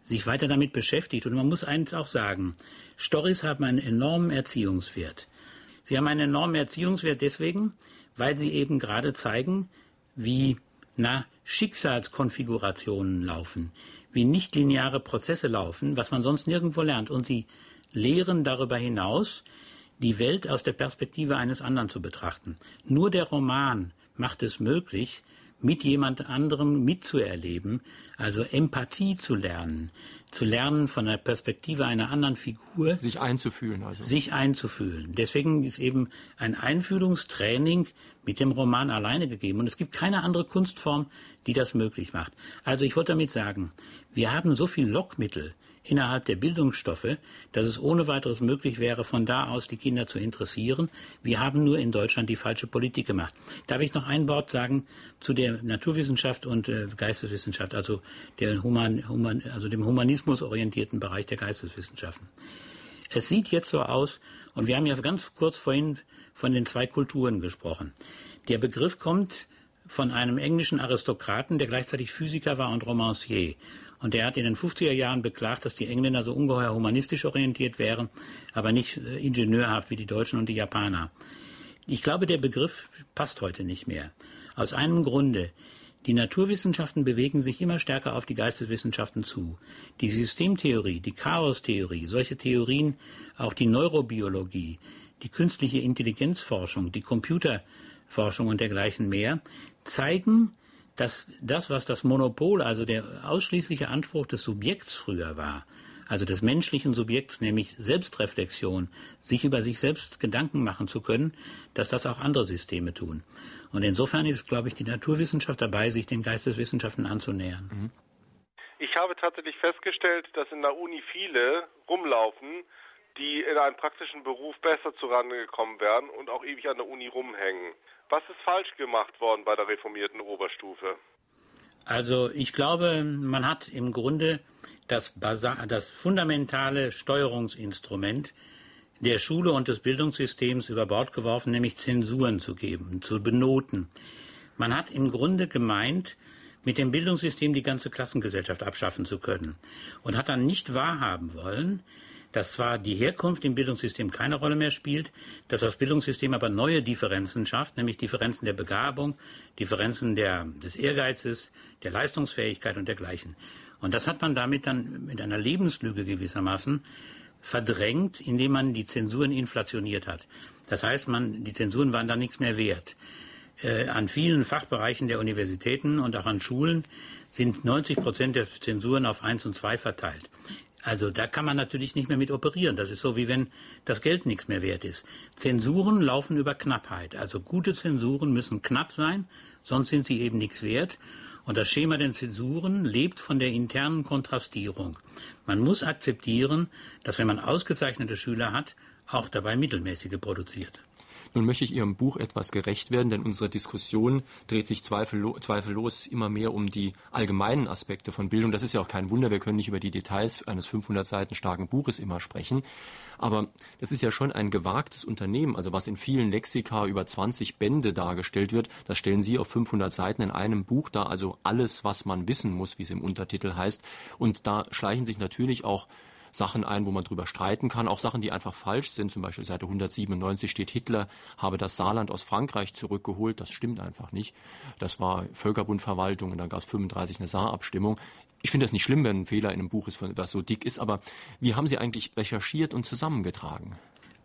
sich weiter damit beschäftigt. Und man muss eins auch sagen, Stories haben einen enormen Erziehungswert. Sie haben einen enormen Erziehungswert deswegen, weil sie eben gerade zeigen, wie na, Schicksalskonfigurationen laufen, wie nichtlineare Prozesse laufen, was man sonst nirgendwo lernt. Und sie lehren darüber hinaus, die Welt aus der Perspektive eines anderen zu betrachten. Nur der Roman macht es möglich, mit jemand anderem mitzuerleben, also Empathie zu lernen, zu lernen von der Perspektive einer anderen Figur. Sich einzufühlen also. Sich einzufühlen. Deswegen ist eben ein Einfühlungstraining mit dem Roman alleine gegeben. Und es gibt keine andere Kunstform, die das möglich macht. Also ich wollte damit sagen, wir haben so viel Lockmittel innerhalb der Bildungsstoffe, dass es ohne weiteres möglich wäre, von da aus die Kinder zu interessieren. Wir haben nur in Deutschland die falsche Politik gemacht. Darf ich noch ein Wort sagen zu der Naturwissenschaft und äh, Geisteswissenschaft, also, der Human, Human, also dem humanismusorientierten Bereich der Geisteswissenschaften? Es sieht jetzt so aus, und wir haben ja ganz kurz vorhin von den zwei Kulturen gesprochen. Der Begriff kommt von einem englischen Aristokraten, der gleichzeitig Physiker war und Romancier. Und der hat in den 50er Jahren beklagt, dass die Engländer so ungeheuer humanistisch orientiert wären, aber nicht äh, ingenieurhaft wie die Deutschen und die Japaner. Ich glaube, der Begriff passt heute nicht mehr. Aus einem Grunde. Die Naturwissenschaften bewegen sich immer stärker auf die Geisteswissenschaften zu. Die Systemtheorie, die Chaostheorie, solche Theorien, auch die Neurobiologie, die künstliche Intelligenzforschung, die Computerforschung und dergleichen mehr, zeigen, dass das, was das Monopol, also der ausschließliche Anspruch des Subjekts früher war, also des menschlichen Subjekts, nämlich Selbstreflexion, sich über sich selbst Gedanken machen zu können, dass das auch andere Systeme tun. Und insofern ist, glaube ich, die Naturwissenschaft dabei, sich den Geisteswissenschaften anzunähern. Mhm. Ich habe tatsächlich festgestellt, dass in der Uni viele rumlaufen, die in einen praktischen Beruf besser zurande gekommen werden und auch ewig an der Uni rumhängen. Was ist falsch gemacht worden bei der reformierten Oberstufe? Also ich glaube, man hat im Grunde das, das fundamentale Steuerungsinstrument der Schule und des Bildungssystems über Bord geworfen, nämlich Zensuren zu geben, zu benoten. Man hat im Grunde gemeint, mit dem Bildungssystem die ganze Klassengesellschaft abschaffen zu können und hat dann nicht wahrhaben wollen, dass zwar die Herkunft im Bildungssystem keine Rolle mehr spielt, dass das Bildungssystem aber neue Differenzen schafft, nämlich Differenzen der Begabung, Differenzen der, des Ehrgeizes, der Leistungsfähigkeit und dergleichen. Und das hat man damit dann mit einer Lebenslüge gewissermaßen verdrängt, indem man die Zensuren inflationiert hat. Das heißt, man, die Zensuren waren dann nichts mehr wert. Äh, an vielen Fachbereichen der Universitäten und auch an Schulen sind 90 Prozent der Zensuren auf 1 und 2 verteilt. Also da kann man natürlich nicht mehr mit operieren. Das ist so, wie wenn das Geld nichts mehr wert ist. Zensuren laufen über Knappheit. Also gute Zensuren müssen knapp sein, sonst sind sie eben nichts wert. Und das Schema der Zensuren lebt von der internen Kontrastierung. Man muss akzeptieren, dass wenn man ausgezeichnete Schüler hat, auch dabei mittelmäßige produziert. Nun möchte ich Ihrem Buch etwas gerecht werden, denn unsere Diskussion dreht sich zweifello zweifellos immer mehr um die allgemeinen Aspekte von Bildung. Das ist ja auch kein Wunder, wir können nicht über die Details eines 500 Seiten starken Buches immer sprechen. Aber das ist ja schon ein gewagtes Unternehmen. Also was in vielen Lexika über 20 Bände dargestellt wird, das stellen Sie auf 500 Seiten in einem Buch dar. Also alles, was man wissen muss, wie es im Untertitel heißt. Und da schleichen sich natürlich auch Sachen ein, wo man drüber streiten kann, auch Sachen, die einfach falsch sind. Zum Beispiel Seite 197 steht, Hitler habe das Saarland aus Frankreich zurückgeholt. Das stimmt einfach nicht. Das war Völkerbundverwaltung und dann gab es 35 eine Saarabstimmung. Ich finde das nicht schlimm, wenn ein Fehler in einem Buch ist, was so dick ist, aber wie haben Sie eigentlich recherchiert und zusammengetragen?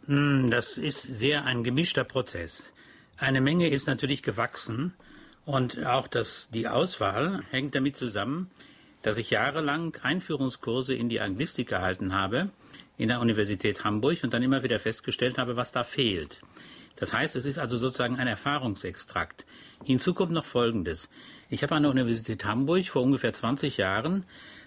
Hm, das ist sehr ein gemischter Prozess. Eine Menge ist natürlich gewachsen und auch das, die Auswahl hängt damit zusammen, dass ich jahrelang Einführungskurse in die Anglistik gehalten habe in der Universität Hamburg und dann immer wieder festgestellt habe, was da fehlt. Das heißt, es ist also sozusagen ein Erfahrungsextrakt. Hinzu kommt noch Folgendes. Ich habe an der Universität Hamburg vor ungefähr 20 Jahren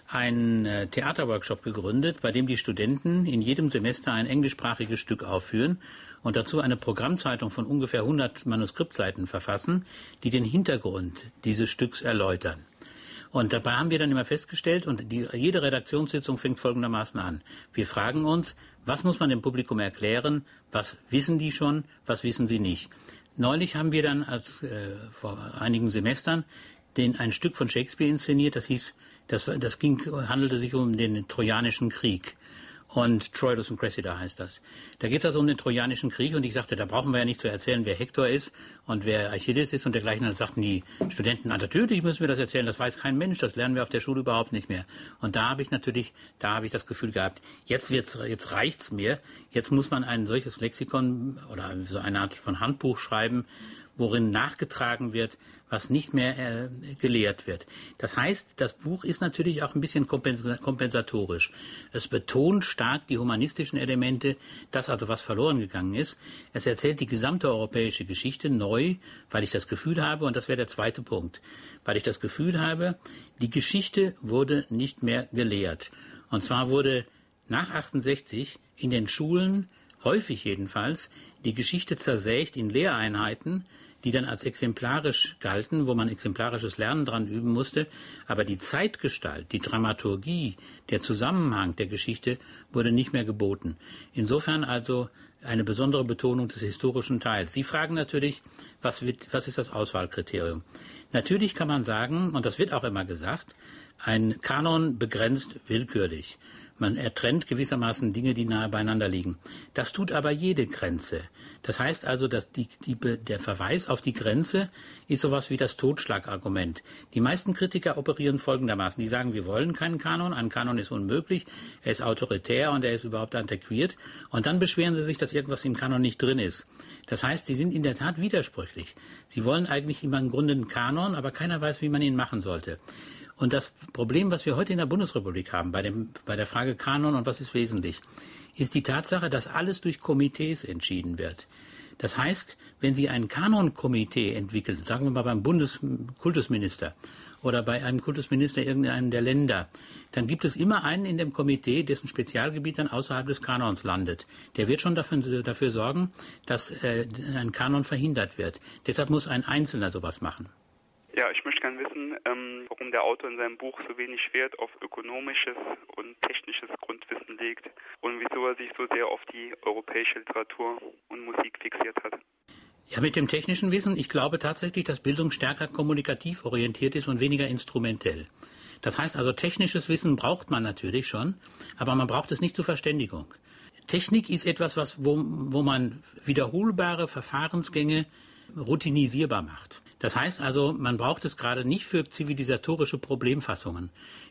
einen äh, Theaterworkshop gegründet, bei dem die Studenten in jedem Semester ein englischsprachiges Stück aufführen und dazu eine Programmzeitung von ungefähr 100 Manuskriptseiten verfassen, die den Hintergrund dieses Stücks erläutern. Und dabei haben wir dann immer festgestellt, und die, jede Redaktionssitzung fängt folgendermaßen an. Wir fragen uns, was muss man dem Publikum erklären? Was wissen die schon? Was wissen sie nicht? Neulich haben wir dann als äh, vor einigen Semestern den, ein Stück von Shakespeare inszeniert, das hieß, das, das ging, handelte sich um den Trojanischen Krieg und Troilus und Cressida heißt das. Da geht es also um den Trojanischen Krieg und ich sagte, da brauchen wir ja nicht zu erzählen, wer Hektor ist und wer Achilles ist und dergleichen. Und dann sagten die Studenten, natürlich müssen wir das erzählen, das weiß kein Mensch, das lernen wir auf der Schule überhaupt nicht mehr. Und da habe ich natürlich, da habe ich das Gefühl gehabt, jetzt wird's, jetzt reicht's mir, jetzt muss man ein solches Lexikon oder so eine Art von Handbuch schreiben, worin nachgetragen wird, was nicht mehr äh, gelehrt wird. Das heißt, das Buch ist natürlich auch ein bisschen kompensatorisch. Es betont stark die humanistischen Elemente, das also was verloren gegangen ist. Es erzählt die gesamte europäische Geschichte neu, weil ich das Gefühl habe, und das wäre der zweite Punkt, weil ich das Gefühl habe, die Geschichte wurde nicht mehr gelehrt. Und zwar wurde nach 68 in den Schulen häufig jedenfalls die Geschichte zersägt in Lehreinheiten, die dann als exemplarisch galten, wo man exemplarisches Lernen dran üben musste. Aber die Zeitgestalt, die Dramaturgie, der Zusammenhang der Geschichte wurde nicht mehr geboten. Insofern also eine besondere Betonung des historischen Teils. Sie fragen natürlich, was, wird, was ist das Auswahlkriterium? Natürlich kann man sagen, und das wird auch immer gesagt, ein Kanon begrenzt willkürlich. Man ertrennt gewissermaßen Dinge, die nahe beieinander liegen. Das tut aber jede Grenze. Das heißt also, dass die, die, der Verweis auf die Grenze ist sowas wie das Totschlagargument. Die meisten Kritiker operieren folgendermaßen. Die sagen, wir wollen keinen Kanon, ein Kanon ist unmöglich, er ist autoritär und er ist überhaupt antiquiert. Und dann beschweren sie sich, dass irgendwas im Kanon nicht drin ist. Das heißt, sie sind in der Tat widersprüchlich. Sie wollen eigentlich immer im Grunde einen Kanon, aber keiner weiß, wie man ihn machen sollte. Und das Problem, was wir heute in der Bundesrepublik haben, bei, dem, bei der Frage Kanon und was ist wesentlich, ist die Tatsache, dass alles durch Komitees entschieden wird. Das heißt, wenn Sie ein Kanonkomitee entwickeln, sagen wir mal beim Bundeskultusminister oder bei einem Kultusminister irgendeinem der Länder, dann gibt es immer einen in dem Komitee, dessen Spezialgebiet dann außerhalb des Kanons landet. Der wird schon dafür, dafür sorgen, dass äh, ein Kanon verhindert wird. Deshalb muss ein Einzelner sowas machen. Ja, ich möchte gerne wissen, ähm, warum der Autor in seinem Buch so wenig Wert auf ökonomisches und technisches Grundwissen legt und wieso er sich so sehr auf die europäische Literatur und Musik fixiert hat. Ja, mit dem technischen Wissen, ich glaube tatsächlich, dass Bildung stärker kommunikativ orientiert ist und weniger instrumentell. Das heißt also, technisches Wissen braucht man natürlich schon, aber man braucht es nicht zur Verständigung. Technik ist etwas, was, wo, wo man wiederholbare Verfahrensgänge routinisierbar macht. Das heißt also, man braucht es gerade nicht für zivilisatorische Problemfassungen.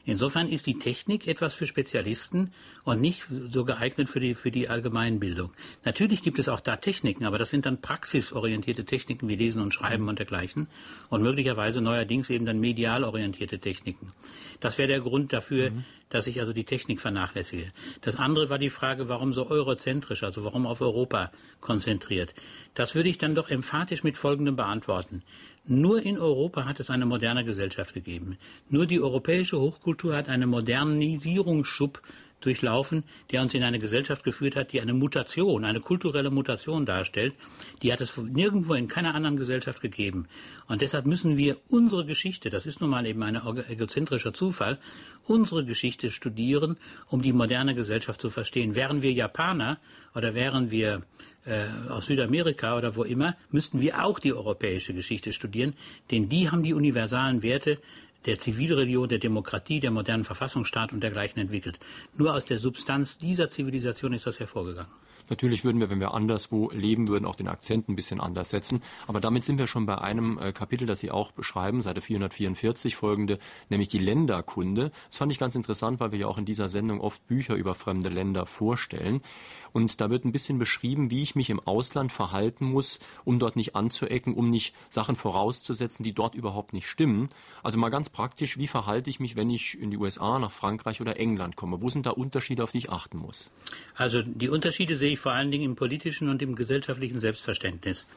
Insofern ist die Technik etwas für Spezialisten und nicht so geeignet für die, für die Allgemeinbildung. Natürlich gibt es auch da Techniken, aber das sind dann praxisorientierte Techniken wie Lesen und Schreiben und dergleichen und möglicherweise neuerdings eben dann medial orientierte Techniken. Das wäre der Grund dafür, mhm. dass ich also die Technik vernachlässige. Das andere war die Frage, warum so eurozentrisch, also warum auf Europa konzentriert. Das würde ich dann doch emphatisch mit Folgendem beantworten. Nur in Europa hat es eine moderne Gesellschaft gegeben. Nur die europäische Hochkultur hat einen Modernisierungsschub durchlaufen, der uns in eine Gesellschaft geführt hat, die eine Mutation, eine kulturelle Mutation darstellt. Die hat es nirgendwo in keiner anderen Gesellschaft gegeben. Und deshalb müssen wir unsere Geschichte, das ist nun mal eben ein egozentrischer Zufall, unsere Geschichte studieren, um die moderne Gesellschaft zu verstehen. Wären wir Japaner oder wären wir äh, aus Südamerika oder wo immer, müssten wir auch die europäische Geschichte studieren, denn die haben die universalen Werte der Zivilreligion, der Demokratie, der modernen Verfassungsstaat und dergleichen entwickelt. Nur aus der Substanz dieser Zivilisation ist das hervorgegangen. Natürlich würden wir, wenn wir anderswo leben würden, auch den Akzent ein bisschen anders setzen. Aber damit sind wir schon bei einem äh, Kapitel, das Sie auch beschreiben, Seite 444 folgende, nämlich die Länderkunde. Das fand ich ganz interessant, weil wir ja auch in dieser Sendung oft Bücher über fremde Länder vorstellen. Und da wird ein bisschen beschrieben, wie ich mich im Ausland verhalten muss, um dort nicht anzuecken, um nicht Sachen vorauszusetzen, die dort überhaupt nicht stimmen. Also mal ganz praktisch, wie verhalte ich mich, wenn ich in die USA, nach Frankreich oder England komme? Wo sind da Unterschiede, auf die ich achten muss? Also die Unterschiede sehe ich vor allen Dingen im politischen und im gesellschaftlichen Selbstverständnis.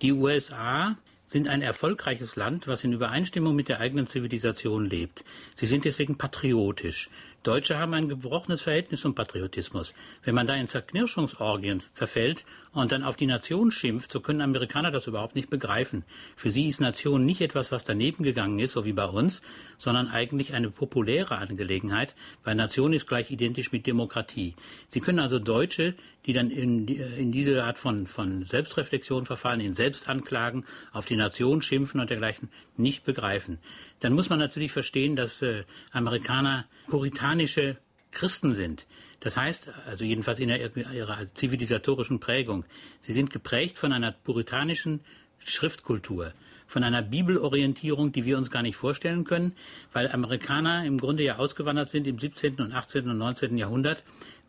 Die USA sind ein erfolgreiches Land, was in Übereinstimmung mit der eigenen Zivilisation lebt. Sie sind deswegen patriotisch. Deutsche haben ein gebrochenes Verhältnis zum Patriotismus. Wenn man da in Zerknirschungsorgien verfällt und dann auf die Nation schimpft, so können Amerikaner das überhaupt nicht begreifen. Für sie ist Nation nicht etwas, was daneben gegangen ist, so wie bei uns, sondern eigentlich eine populäre Angelegenheit, weil Nation ist gleich identisch mit Demokratie. Sie können also Deutsche, die dann in, in diese Art von, von Selbstreflexion verfallen, in Selbstanklagen, auf die Nation schimpfen und dergleichen, nicht begreifen. Dann muss man natürlich verstehen, dass äh, Amerikaner puritanische Christen sind. Das heißt, also jedenfalls in ihrer zivilisatorischen Prägung, sie sind geprägt von einer puritanischen Schriftkultur, von einer Bibelorientierung, die wir uns gar nicht vorstellen können, weil Amerikaner im Grunde ja ausgewandert sind im 17. und 18. und 19. Jahrhundert,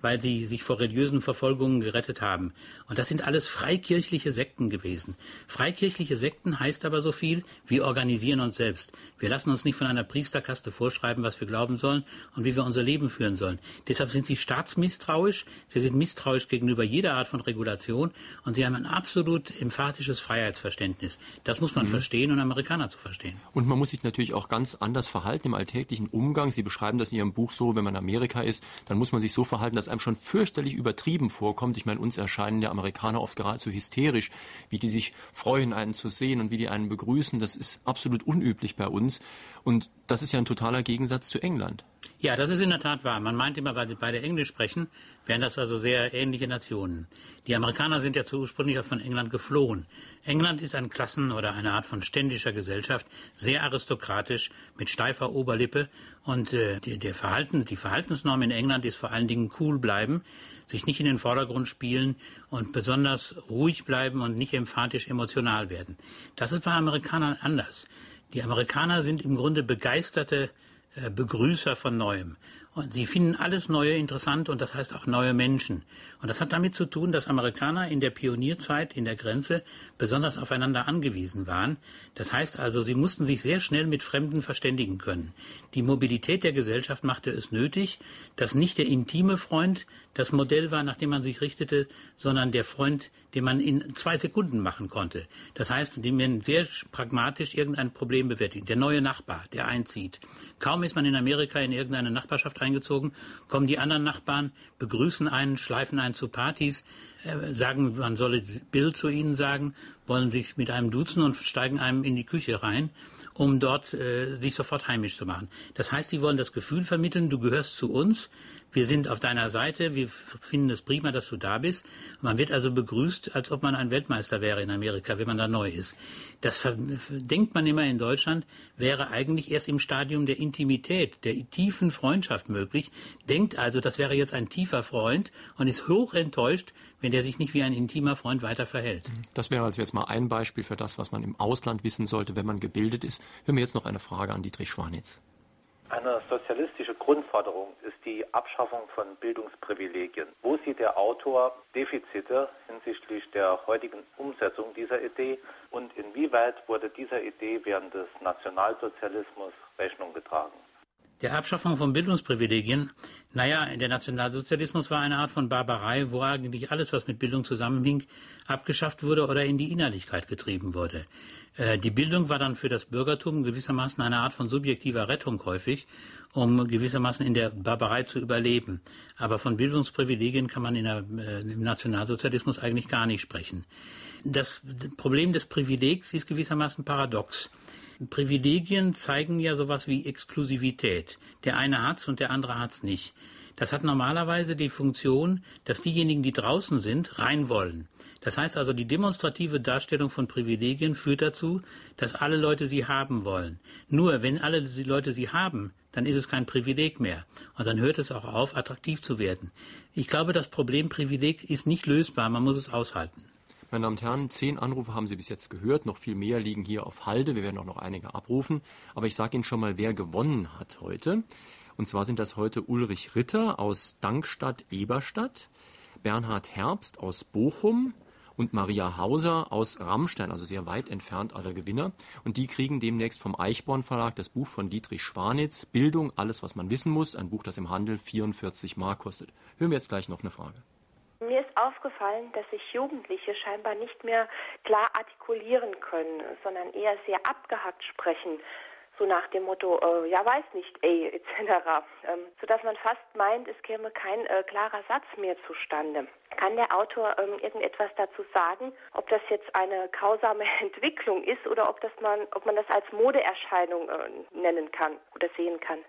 weil sie sich vor religiösen Verfolgungen gerettet haben. Und das sind alles freikirchliche Sekten gewesen. Freikirchliche Sekten heißt aber so viel, wir organisieren uns selbst. Wir lassen uns nicht von einer Priesterkaste vorschreiben, was wir glauben sollen und wie wir unser Leben führen sollen. Deshalb sind sie staatsmisstrauisch, sie sind misstrauisch gegenüber jeder Art von Regulation und sie haben ein absolut emphatisches Freiheitsverständnis. Das muss man mhm. verstehen und Amerikaner zu verstehen. Und man muss sich natürlich auch ganz anders verhalten im alltäglichen Umgang. Sie beschreiben das in Ihrem Buch so, wenn man in Amerika ist, dann muss man sich so verhalten, dass einem schon fürchterlich übertrieben vorkommt. Ich meine, uns erscheinen der Amerikaner oft geradezu hysterisch, wie die sich freuen, einen zu sehen und wie die einen begrüßen. Das ist absolut unüblich bei uns. Und das ist ja ein totaler Gegensatz zu England. Ja, das ist in der Tat wahr. Man meint immer, weil sie beide Englisch sprechen, wären das also sehr ähnliche Nationen. Die Amerikaner sind ja ursprünglich auch von England geflohen. England ist ein Klassen- oder eine Art von ständischer Gesellschaft, sehr aristokratisch, mit steifer Oberlippe. Und äh, die, der Verhalten, die Verhaltensnorm in England ist vor allen Dingen cool bleiben, sich nicht in den Vordergrund spielen und besonders ruhig bleiben und nicht emphatisch emotional werden. Das ist bei Amerikanern anders. Die Amerikaner sind im Grunde begeisterte Begrüßer von Neuem. Und sie finden alles Neue interessant und das heißt auch neue Menschen. Und das hat damit zu tun, dass Amerikaner in der Pionierzeit in der Grenze besonders aufeinander angewiesen waren. Das heißt also, sie mussten sich sehr schnell mit Fremden verständigen können. Die Mobilität der Gesellschaft machte es nötig, dass nicht der intime Freund das Modell war, nach dem man sich richtete, sondern der Freund, den man in zwei Sekunden machen konnte. Das heißt, indem man sehr pragmatisch irgendein Problem bewältigt. Der neue Nachbar, der einzieht. Kaum ist man in Amerika in irgendeine Nachbarschaft eingezogen, kommen die anderen Nachbarn, begrüßen einen, schleifen einen zu Partys, äh, sagen, man solle Bill zu ihnen sagen, wollen sich mit einem duzen und steigen einem in die Küche rein, um dort äh, sich sofort heimisch zu machen. Das heißt, sie wollen das Gefühl vermitteln, du gehörst zu uns, wir sind auf deiner Seite, wir finden es prima, dass du da bist. Man wird also begrüßt, als ob man ein Weltmeister wäre in Amerika, wenn man da neu ist. Das denkt man immer in Deutschland, wäre eigentlich erst im Stadium der Intimität, der tiefen Freundschaft möglich. Denkt also, das wäre jetzt ein tiefer Freund und ist hoch enttäuscht, wenn der sich nicht wie ein intimer Freund weiter verhält. Das wäre also jetzt mal ein Beispiel für das, was man im Ausland wissen sollte, wenn man gebildet ist. Hören wir jetzt noch eine Frage an Dietrich Schwanitz. Eine sozialistische Grundforderung ist die Abschaffung von Bildungsprivilegien. Wo sieht der Autor Defizite hinsichtlich der heutigen Umsetzung dieser Idee und inwieweit wurde dieser Idee während des Nationalsozialismus Rechnung getragen? Der Abschaffung von Bildungsprivilegien, naja, der Nationalsozialismus war eine Art von Barbarei, wo eigentlich alles, was mit Bildung zusammenhing, abgeschafft wurde oder in die Innerlichkeit getrieben wurde. Äh, die Bildung war dann für das Bürgertum gewissermaßen eine Art von subjektiver Rettung häufig, um gewissermaßen in der Barbarei zu überleben. Aber von Bildungsprivilegien kann man der, äh, im Nationalsozialismus eigentlich gar nicht sprechen. Das Problem des Privilegs ist gewissermaßen paradox. Privilegien zeigen ja sowas wie Exklusivität. Der eine hat's und der andere hat's nicht. Das hat normalerweise die Funktion, dass diejenigen, die draußen sind, rein wollen. Das heißt also, die demonstrative Darstellung von Privilegien führt dazu, dass alle Leute sie haben wollen. Nur wenn alle Leute sie haben, dann ist es kein Privileg mehr. Und dann hört es auch auf, attraktiv zu werden. Ich glaube, das Problem Privileg ist nicht lösbar, man muss es aushalten. Meine Damen und Herren, zehn Anrufe haben Sie bis jetzt gehört, noch viel mehr liegen hier auf Halde. Wir werden auch noch einige abrufen. Aber ich sage Ihnen schon mal, wer gewonnen hat heute. Und zwar sind das heute Ulrich Ritter aus Dankstadt-Eberstadt, Bernhard Herbst aus Bochum und Maria Hauser aus Rammstein, also sehr weit entfernt aller Gewinner. Und die kriegen demnächst vom Eichborn Verlag das Buch von Dietrich Schwanitz, Bildung, alles was man wissen muss, ein Buch, das im Handel 44 Mark kostet. Hören wir jetzt gleich noch eine Frage. Mir ist aufgefallen, dass sich Jugendliche scheinbar nicht mehr klar artikulieren können, sondern eher sehr abgehackt sprechen. So nach dem Motto, äh, ja weiß nicht, ey, etc. Ähm, sodass man fast meint, es käme kein äh, klarer Satz mehr zustande. Kann der Autor ähm, irgendetwas dazu sagen, ob das jetzt eine grausame <laughs> Entwicklung ist oder ob, das man, ob man das als Modeerscheinung äh, nennen kann oder sehen kann?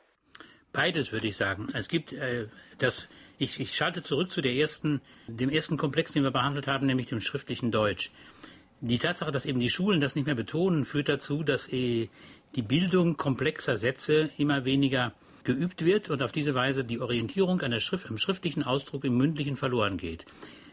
Beides würde ich sagen. Es gibt äh, das ich, ich schalte zurück zu der ersten, dem ersten Komplex, den wir behandelt haben, nämlich dem schriftlichen Deutsch. Die Tatsache, dass eben die Schulen das nicht mehr betonen, führt dazu, dass äh, die Bildung komplexer Sätze immer weniger geübt wird und auf diese Weise die Orientierung an der Schrift, am schriftlichen Ausdruck im mündlichen verloren geht.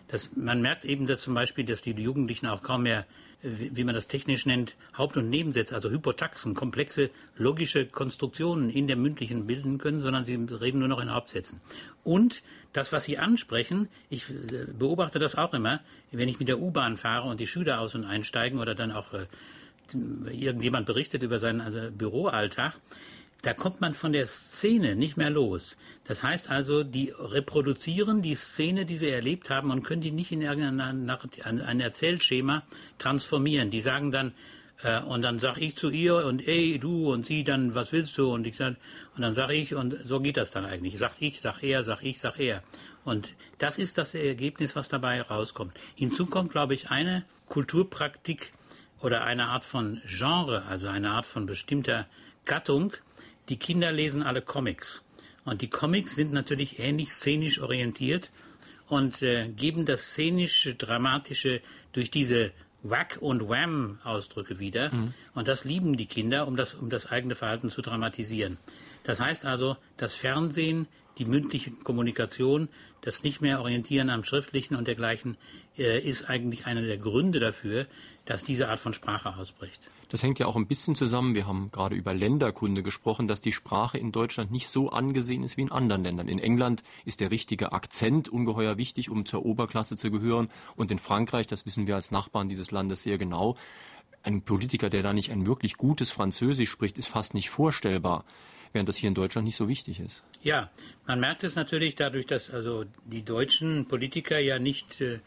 Das, man merkt eben dass zum Beispiel, dass die Jugendlichen auch kaum mehr, wie, man das technisch nennt, Haupt- und Nebensätze, also Hypotaxen, komplexe logische Konstruktionen in der mündlichen bilden können, sondern sie reden nur noch in Hauptsätzen. Und das, was Sie ansprechen, ich äh, beobachte das auch immer, wenn ich mit der U-Bahn fahre und die Schüler aus- und einsteigen oder dann auch äh, irgendjemand berichtet über seinen also Büroalltag, da kommt man von der Szene nicht mehr los. Das heißt also, die reproduzieren die Szene, die sie erlebt haben und können die nicht in irgendein Erzählschema transformieren. Die sagen dann, äh, und dann sag ich zu ihr und ey, du und sie dann, was willst du? Und ich sag, und dann sage ich, und so geht das dann eigentlich. Sag ich, sag er, sag ich, sag er. Und das ist das Ergebnis, was dabei rauskommt. Hinzu kommt, glaube ich, eine Kulturpraktik oder eine Art von Genre, also eine Art von bestimmter Gattung, die Kinder lesen alle Comics. Und die Comics sind natürlich ähnlich szenisch orientiert und äh, geben das szenische, dramatische durch diese Whack- und Wham-Ausdrücke wieder. Mhm. Und das lieben die Kinder, um das, um das eigene Verhalten zu dramatisieren. Das heißt also, das Fernsehen, die mündliche Kommunikation, das nicht mehr Orientieren am Schriftlichen und dergleichen, äh, ist eigentlich einer der Gründe dafür, dass diese Art von Sprache ausbricht. Das hängt ja auch ein bisschen zusammen. Wir haben gerade über Länderkunde gesprochen, dass die Sprache in Deutschland nicht so angesehen ist wie in anderen Ländern. In England ist der richtige Akzent ungeheuer wichtig, um zur Oberklasse zu gehören. Und in Frankreich, das wissen wir als Nachbarn dieses Landes sehr genau, ein Politiker, der da nicht ein wirklich gutes Französisch spricht, ist fast nicht vorstellbar, während das hier in Deutschland nicht so wichtig ist. Ja, man merkt es natürlich dadurch, dass also die deutschen Politiker ja nicht äh,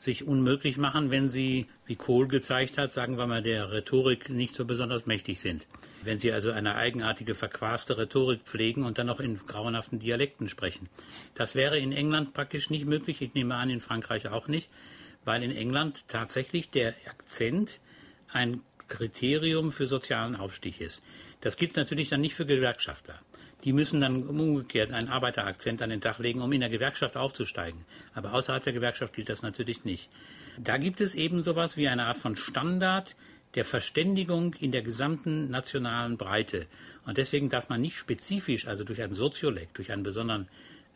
sich unmöglich machen, wenn sie, wie Kohl gezeigt hat, sagen wir mal, der Rhetorik nicht so besonders mächtig sind. Wenn sie also eine eigenartige, verquaste Rhetorik pflegen und dann noch in grauenhaften Dialekten sprechen. Das wäre in England praktisch nicht möglich. Ich nehme an, in Frankreich auch nicht, weil in England tatsächlich der Akzent ein Kriterium für sozialen Aufstieg ist. Das gilt natürlich dann nicht für Gewerkschaftler. Die müssen dann umgekehrt einen Arbeiterakzent an den Tag legen, um in der Gewerkschaft aufzusteigen. Aber außerhalb der Gewerkschaft gilt das natürlich nicht. Da gibt es eben sowas wie eine Art von Standard der Verständigung in der gesamten nationalen Breite. Und deswegen darf man nicht spezifisch, also durch einen Soziolekt, durch einen besonderen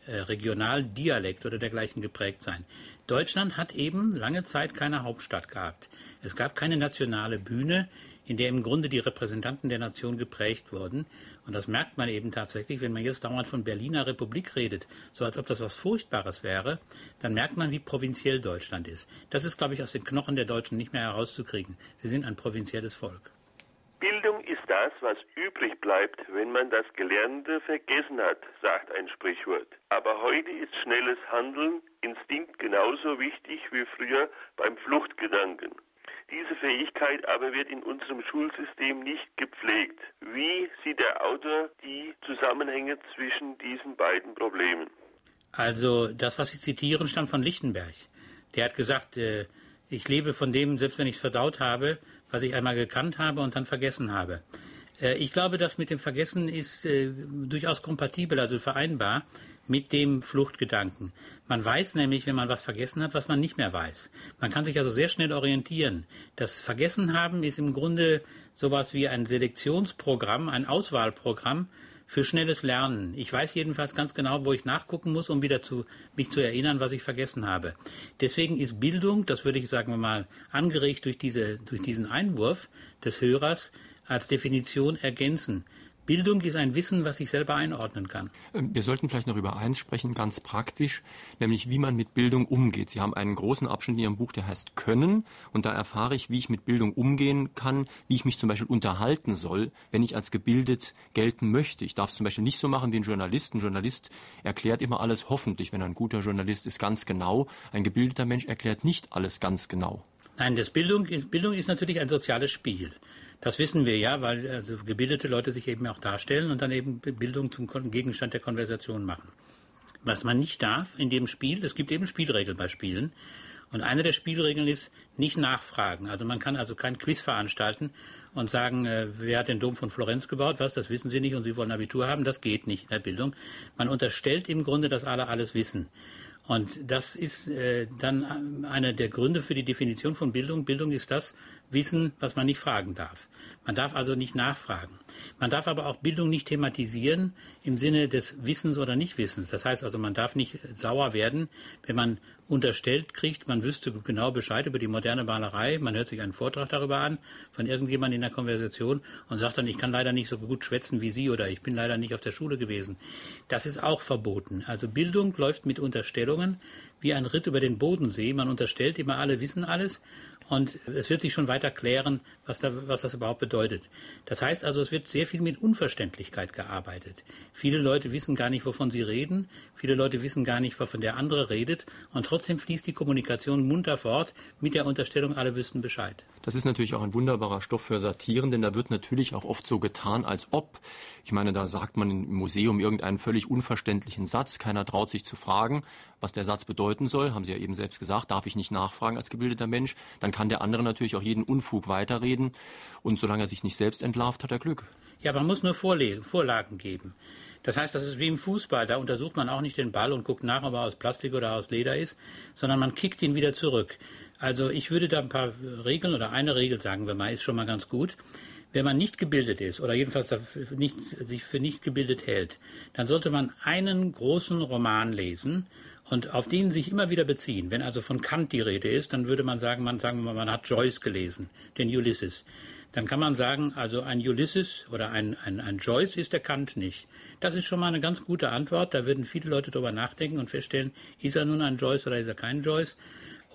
äh, Regionaldialekt oder dergleichen geprägt sein. Deutschland hat eben lange Zeit keine Hauptstadt gehabt. Es gab keine nationale Bühne, in der im Grunde die Repräsentanten der Nation geprägt wurden. Und das merkt man eben tatsächlich, wenn man jetzt dauernd von Berliner Republik redet, so als ob das was Furchtbares wäre, dann merkt man, wie provinziell Deutschland ist. Das ist, glaube ich, aus den Knochen der Deutschen nicht mehr herauszukriegen. Sie sind ein provinzielles Volk. Bildung ist das, was übrig bleibt, wenn man das Gelernte vergessen hat, sagt ein Sprichwort. Aber heute ist schnelles Handeln, Instinkt genauso wichtig wie früher beim Fluchtgedanken. Diese Fähigkeit aber wird in unserem Schulsystem nicht gepflegt. Wie sieht der Autor die Zusammenhänge zwischen diesen beiden Problemen? Also das, was Sie zitieren, stammt von Lichtenberg. Der hat gesagt, äh, ich lebe von dem, selbst wenn ich es verdaut habe, was ich einmal gekannt habe und dann vergessen habe. Äh, ich glaube, das mit dem Vergessen ist äh, durchaus kompatibel, also vereinbar mit dem Fluchtgedanken. Man weiß nämlich, wenn man was vergessen hat, was man nicht mehr weiß. Man kann sich also sehr schnell orientieren. Das Vergessen haben ist im Grunde sowas wie ein Selektionsprogramm, ein Auswahlprogramm für schnelles Lernen. Ich weiß jedenfalls ganz genau, wo ich nachgucken muss, um wieder zu, mich zu erinnern, was ich vergessen habe. Deswegen ist Bildung, das würde ich sagen wir mal, angeregt durch, diese, durch diesen Einwurf des Hörers, als Definition ergänzen. Bildung ist ein Wissen, was ich selber einordnen kann. Ähm, wir sollten vielleicht noch über eins sprechen, ganz praktisch, nämlich wie man mit Bildung umgeht. Sie haben einen großen Abschnitt in Ihrem Buch, der heißt Können. Und da erfahre ich, wie ich mit Bildung umgehen kann, wie ich mich zum Beispiel unterhalten soll, wenn ich als gebildet gelten möchte. Ich darf es zum Beispiel nicht so machen wie ein Journalist. Ein Journalist erklärt immer alles hoffentlich, wenn er ein guter Journalist ist, ganz genau. Ein gebildeter Mensch erklärt nicht alles ganz genau. Nein, das Bildung, Bildung ist natürlich ein soziales Spiel. Das wissen wir ja, weil also gebildete Leute sich eben auch darstellen und dann eben Bildung zum Gegenstand der Konversation machen. Was man nicht darf in dem Spiel, es gibt eben Spielregeln bei Spielen. Und eine der Spielregeln ist nicht nachfragen. Also man kann also kein Quiz veranstalten und sagen, äh, wer hat den Dom von Florenz gebaut? Was, das wissen Sie nicht und Sie wollen Abitur haben. Das geht nicht in der Bildung. Man unterstellt im Grunde, dass alle alles wissen. Und das ist äh, dann einer der Gründe für die Definition von Bildung. Bildung ist das Wissen, was man nicht fragen darf. Man darf also nicht nachfragen. Man darf aber auch Bildung nicht thematisieren im Sinne des Wissens oder Nichtwissens. Das heißt also, man darf nicht sauer werden, wenn man unterstellt kriegt, man wüsste genau Bescheid über die moderne Malerei. Man hört sich einen Vortrag darüber an von irgendjemandem in der Konversation und sagt dann, ich kann leider nicht so gut schwätzen wie Sie oder ich bin leider nicht auf der Schule gewesen. Das ist auch verboten. Also Bildung läuft mit Unterstellungen wie ein Ritt über den Bodensee. Man unterstellt immer, alle wissen alles und es wird sich schon weiter klären, was, da, was das überhaupt bedeutet. Das heißt also, es wird sehr viel mit Unverständlichkeit gearbeitet. Viele Leute wissen gar nicht, wovon sie reden. Viele Leute wissen gar nicht, wovon der andere redet. Und trotzdem fließt die Kommunikation munter fort mit der Unterstellung, alle wüssten Bescheid. Das ist natürlich auch ein wunderbarer Stoff für Satiren, denn da wird natürlich auch oft so getan, als ob. Ich meine, da sagt man im Museum irgendeinen völlig unverständlichen Satz. Keiner traut sich zu fragen, was der Satz bedeuten soll. Haben Sie ja eben selbst gesagt, darf ich nicht nachfragen als gebildeter Mensch. Dann kann der andere natürlich auch jeden Unfug weiterreden. Und solange er sich nicht selbst entlarvt, hat er Glück. Ja, man muss nur Vorlagen geben. Das heißt, das ist wie im Fußball. Da untersucht man auch nicht den Ball und guckt nach, ob er aus Plastik oder aus Leder ist, sondern man kickt ihn wieder zurück. Also ich würde da ein paar Regeln oder eine Regel sagen wir mal, ist schon mal ganz gut. Wenn man nicht gebildet ist oder jedenfalls nicht, sich für nicht gebildet hält, dann sollte man einen großen Roman lesen und auf den sich immer wieder beziehen. Wenn also von Kant die Rede ist, dann würde man sagen, man, sagen man hat Joyce gelesen, den Ulysses. Dann kann man sagen, also ein Ulysses oder ein, ein, ein Joyce ist der Kant nicht. Das ist schon mal eine ganz gute Antwort. Da würden viele Leute darüber nachdenken und feststellen, ist er nun ein Joyce oder ist er kein Joyce?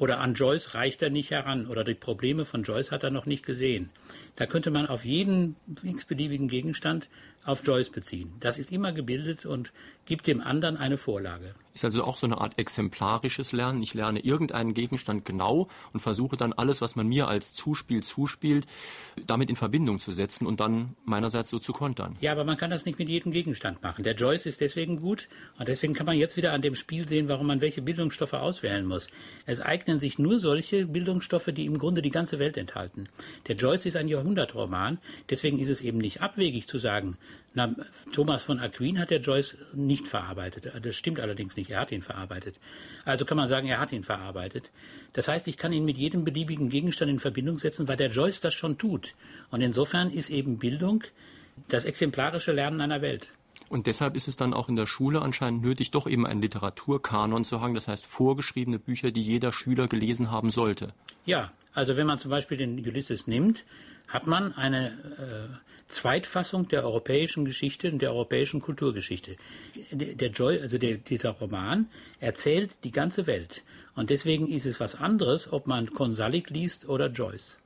Oder an Joyce reicht er nicht heran oder die Probleme von Joyce hat er noch nicht gesehen. Da könnte man auf jeden x-beliebigen Gegenstand auf Joyce beziehen. Das ist immer gebildet und gibt dem anderen eine Vorlage. Ist also auch so eine Art exemplarisches Lernen. Ich lerne irgendeinen Gegenstand genau und versuche dann alles, was man mir als Zuspiel zuspielt, damit in Verbindung zu setzen und dann meinerseits so zu kontern. Ja, aber man kann das nicht mit jedem Gegenstand machen. Der Joyce ist deswegen gut und deswegen kann man jetzt wieder an dem Spiel sehen, warum man welche Bildungsstoffe auswählen muss. Es eignen sich nur solche Bildungsstoffe, die im Grunde die ganze Welt enthalten. Der Joyce ist ein Jahrhundertroman, deswegen ist es eben nicht abwegig zu sagen, na, Thomas von Aquin hat der Joyce nicht verarbeitet. Das stimmt allerdings nicht. Er hat ihn verarbeitet. Also kann man sagen, er hat ihn verarbeitet. Das heißt, ich kann ihn mit jedem beliebigen Gegenstand in Verbindung setzen, weil der Joyce das schon tut. Und insofern ist eben Bildung das exemplarische Lernen einer Welt. Und deshalb ist es dann auch in der Schule anscheinend nötig, doch eben einen Literaturkanon zu haben, das heißt vorgeschriebene Bücher, die jeder Schüler gelesen haben sollte. Ja, also wenn man zum Beispiel den Ulysses nimmt, hat man eine äh, Zweitfassung der europäischen Geschichte und der europäischen Kulturgeschichte. Der Joy, also der, dieser Roman erzählt die ganze Welt. Und deswegen ist es was anderes, ob man Konsalik liest oder Joyce.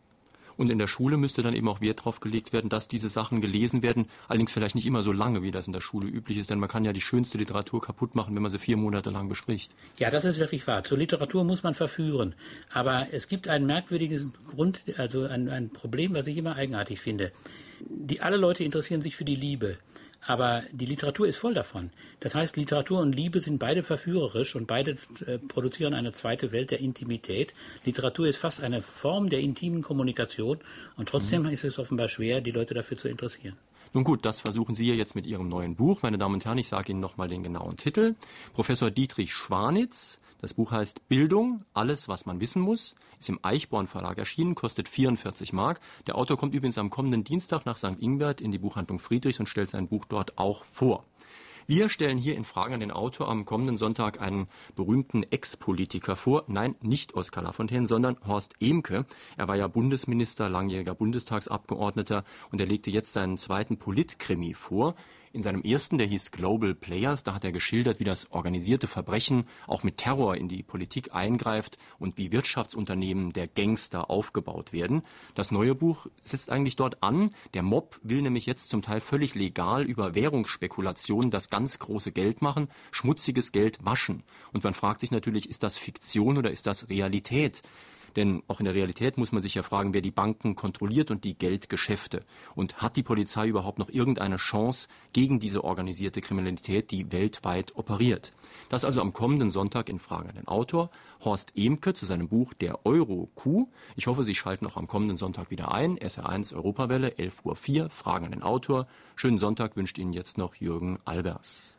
Und in der Schule müsste dann eben auch Wert darauf gelegt werden, dass diese Sachen gelesen werden. Allerdings vielleicht nicht immer so lange, wie das in der Schule üblich ist, denn man kann ja die schönste Literatur kaputt machen, wenn man sie vier Monate lang bespricht. Ja, das ist wirklich wahr. Zur Literatur muss man verführen. Aber es gibt ein merkwürdiges Grund, also ein, ein Problem, was ich immer eigenartig finde. Die, alle Leute interessieren sich für die Liebe. Aber die Literatur ist voll davon. Das heißt, Literatur und Liebe sind beide verführerisch und beide äh, produzieren eine zweite Welt der Intimität. Literatur ist fast eine Form der intimen Kommunikation und trotzdem mhm. ist es offenbar schwer, die Leute dafür zu interessieren. Nun gut, das versuchen Sie ja jetzt mit Ihrem neuen Buch. Meine Damen und Herren, ich sage Ihnen nochmal den genauen Titel. Professor Dietrich Schwanitz das Buch heißt Bildung, alles, was man wissen muss, ist im Eichborn Verlag erschienen, kostet 44 Mark. Der Autor kommt übrigens am kommenden Dienstag nach St. Ingbert in die Buchhandlung Friedrichs und stellt sein Buch dort auch vor. Wir stellen hier in Fragen an den Autor am kommenden Sonntag einen berühmten Ex-Politiker vor. Nein, nicht Oskar Lafontaine, sondern Horst Emke. Er war ja Bundesminister, langjähriger Bundestagsabgeordneter und er legte jetzt seinen zweiten Politkrimi vor. In seinem ersten, der hieß Global Players, da hat er geschildert, wie das organisierte Verbrechen auch mit Terror in die Politik eingreift und wie Wirtschaftsunternehmen der Gangster aufgebaut werden. Das neue Buch setzt eigentlich dort an. Der Mob will nämlich jetzt zum Teil völlig legal über Währungsspekulationen das ganz große Geld machen, schmutziges Geld waschen. Und man fragt sich natürlich, ist das Fiktion oder ist das Realität? Denn auch in der Realität muss man sich ja fragen, wer die Banken kontrolliert und die Geldgeschäfte. Und hat die Polizei überhaupt noch irgendeine Chance gegen diese organisierte Kriminalität, die weltweit operiert? Das also am kommenden Sonntag in Frage an den Autor Horst Emke zu seinem Buch Der Euro-Coup. Ich hoffe, Sie schalten auch am kommenden Sonntag wieder ein. SR1 Europawelle, 11.04 Uhr, Fragen an den Autor. Schönen Sonntag wünscht Ihnen jetzt noch Jürgen Albers.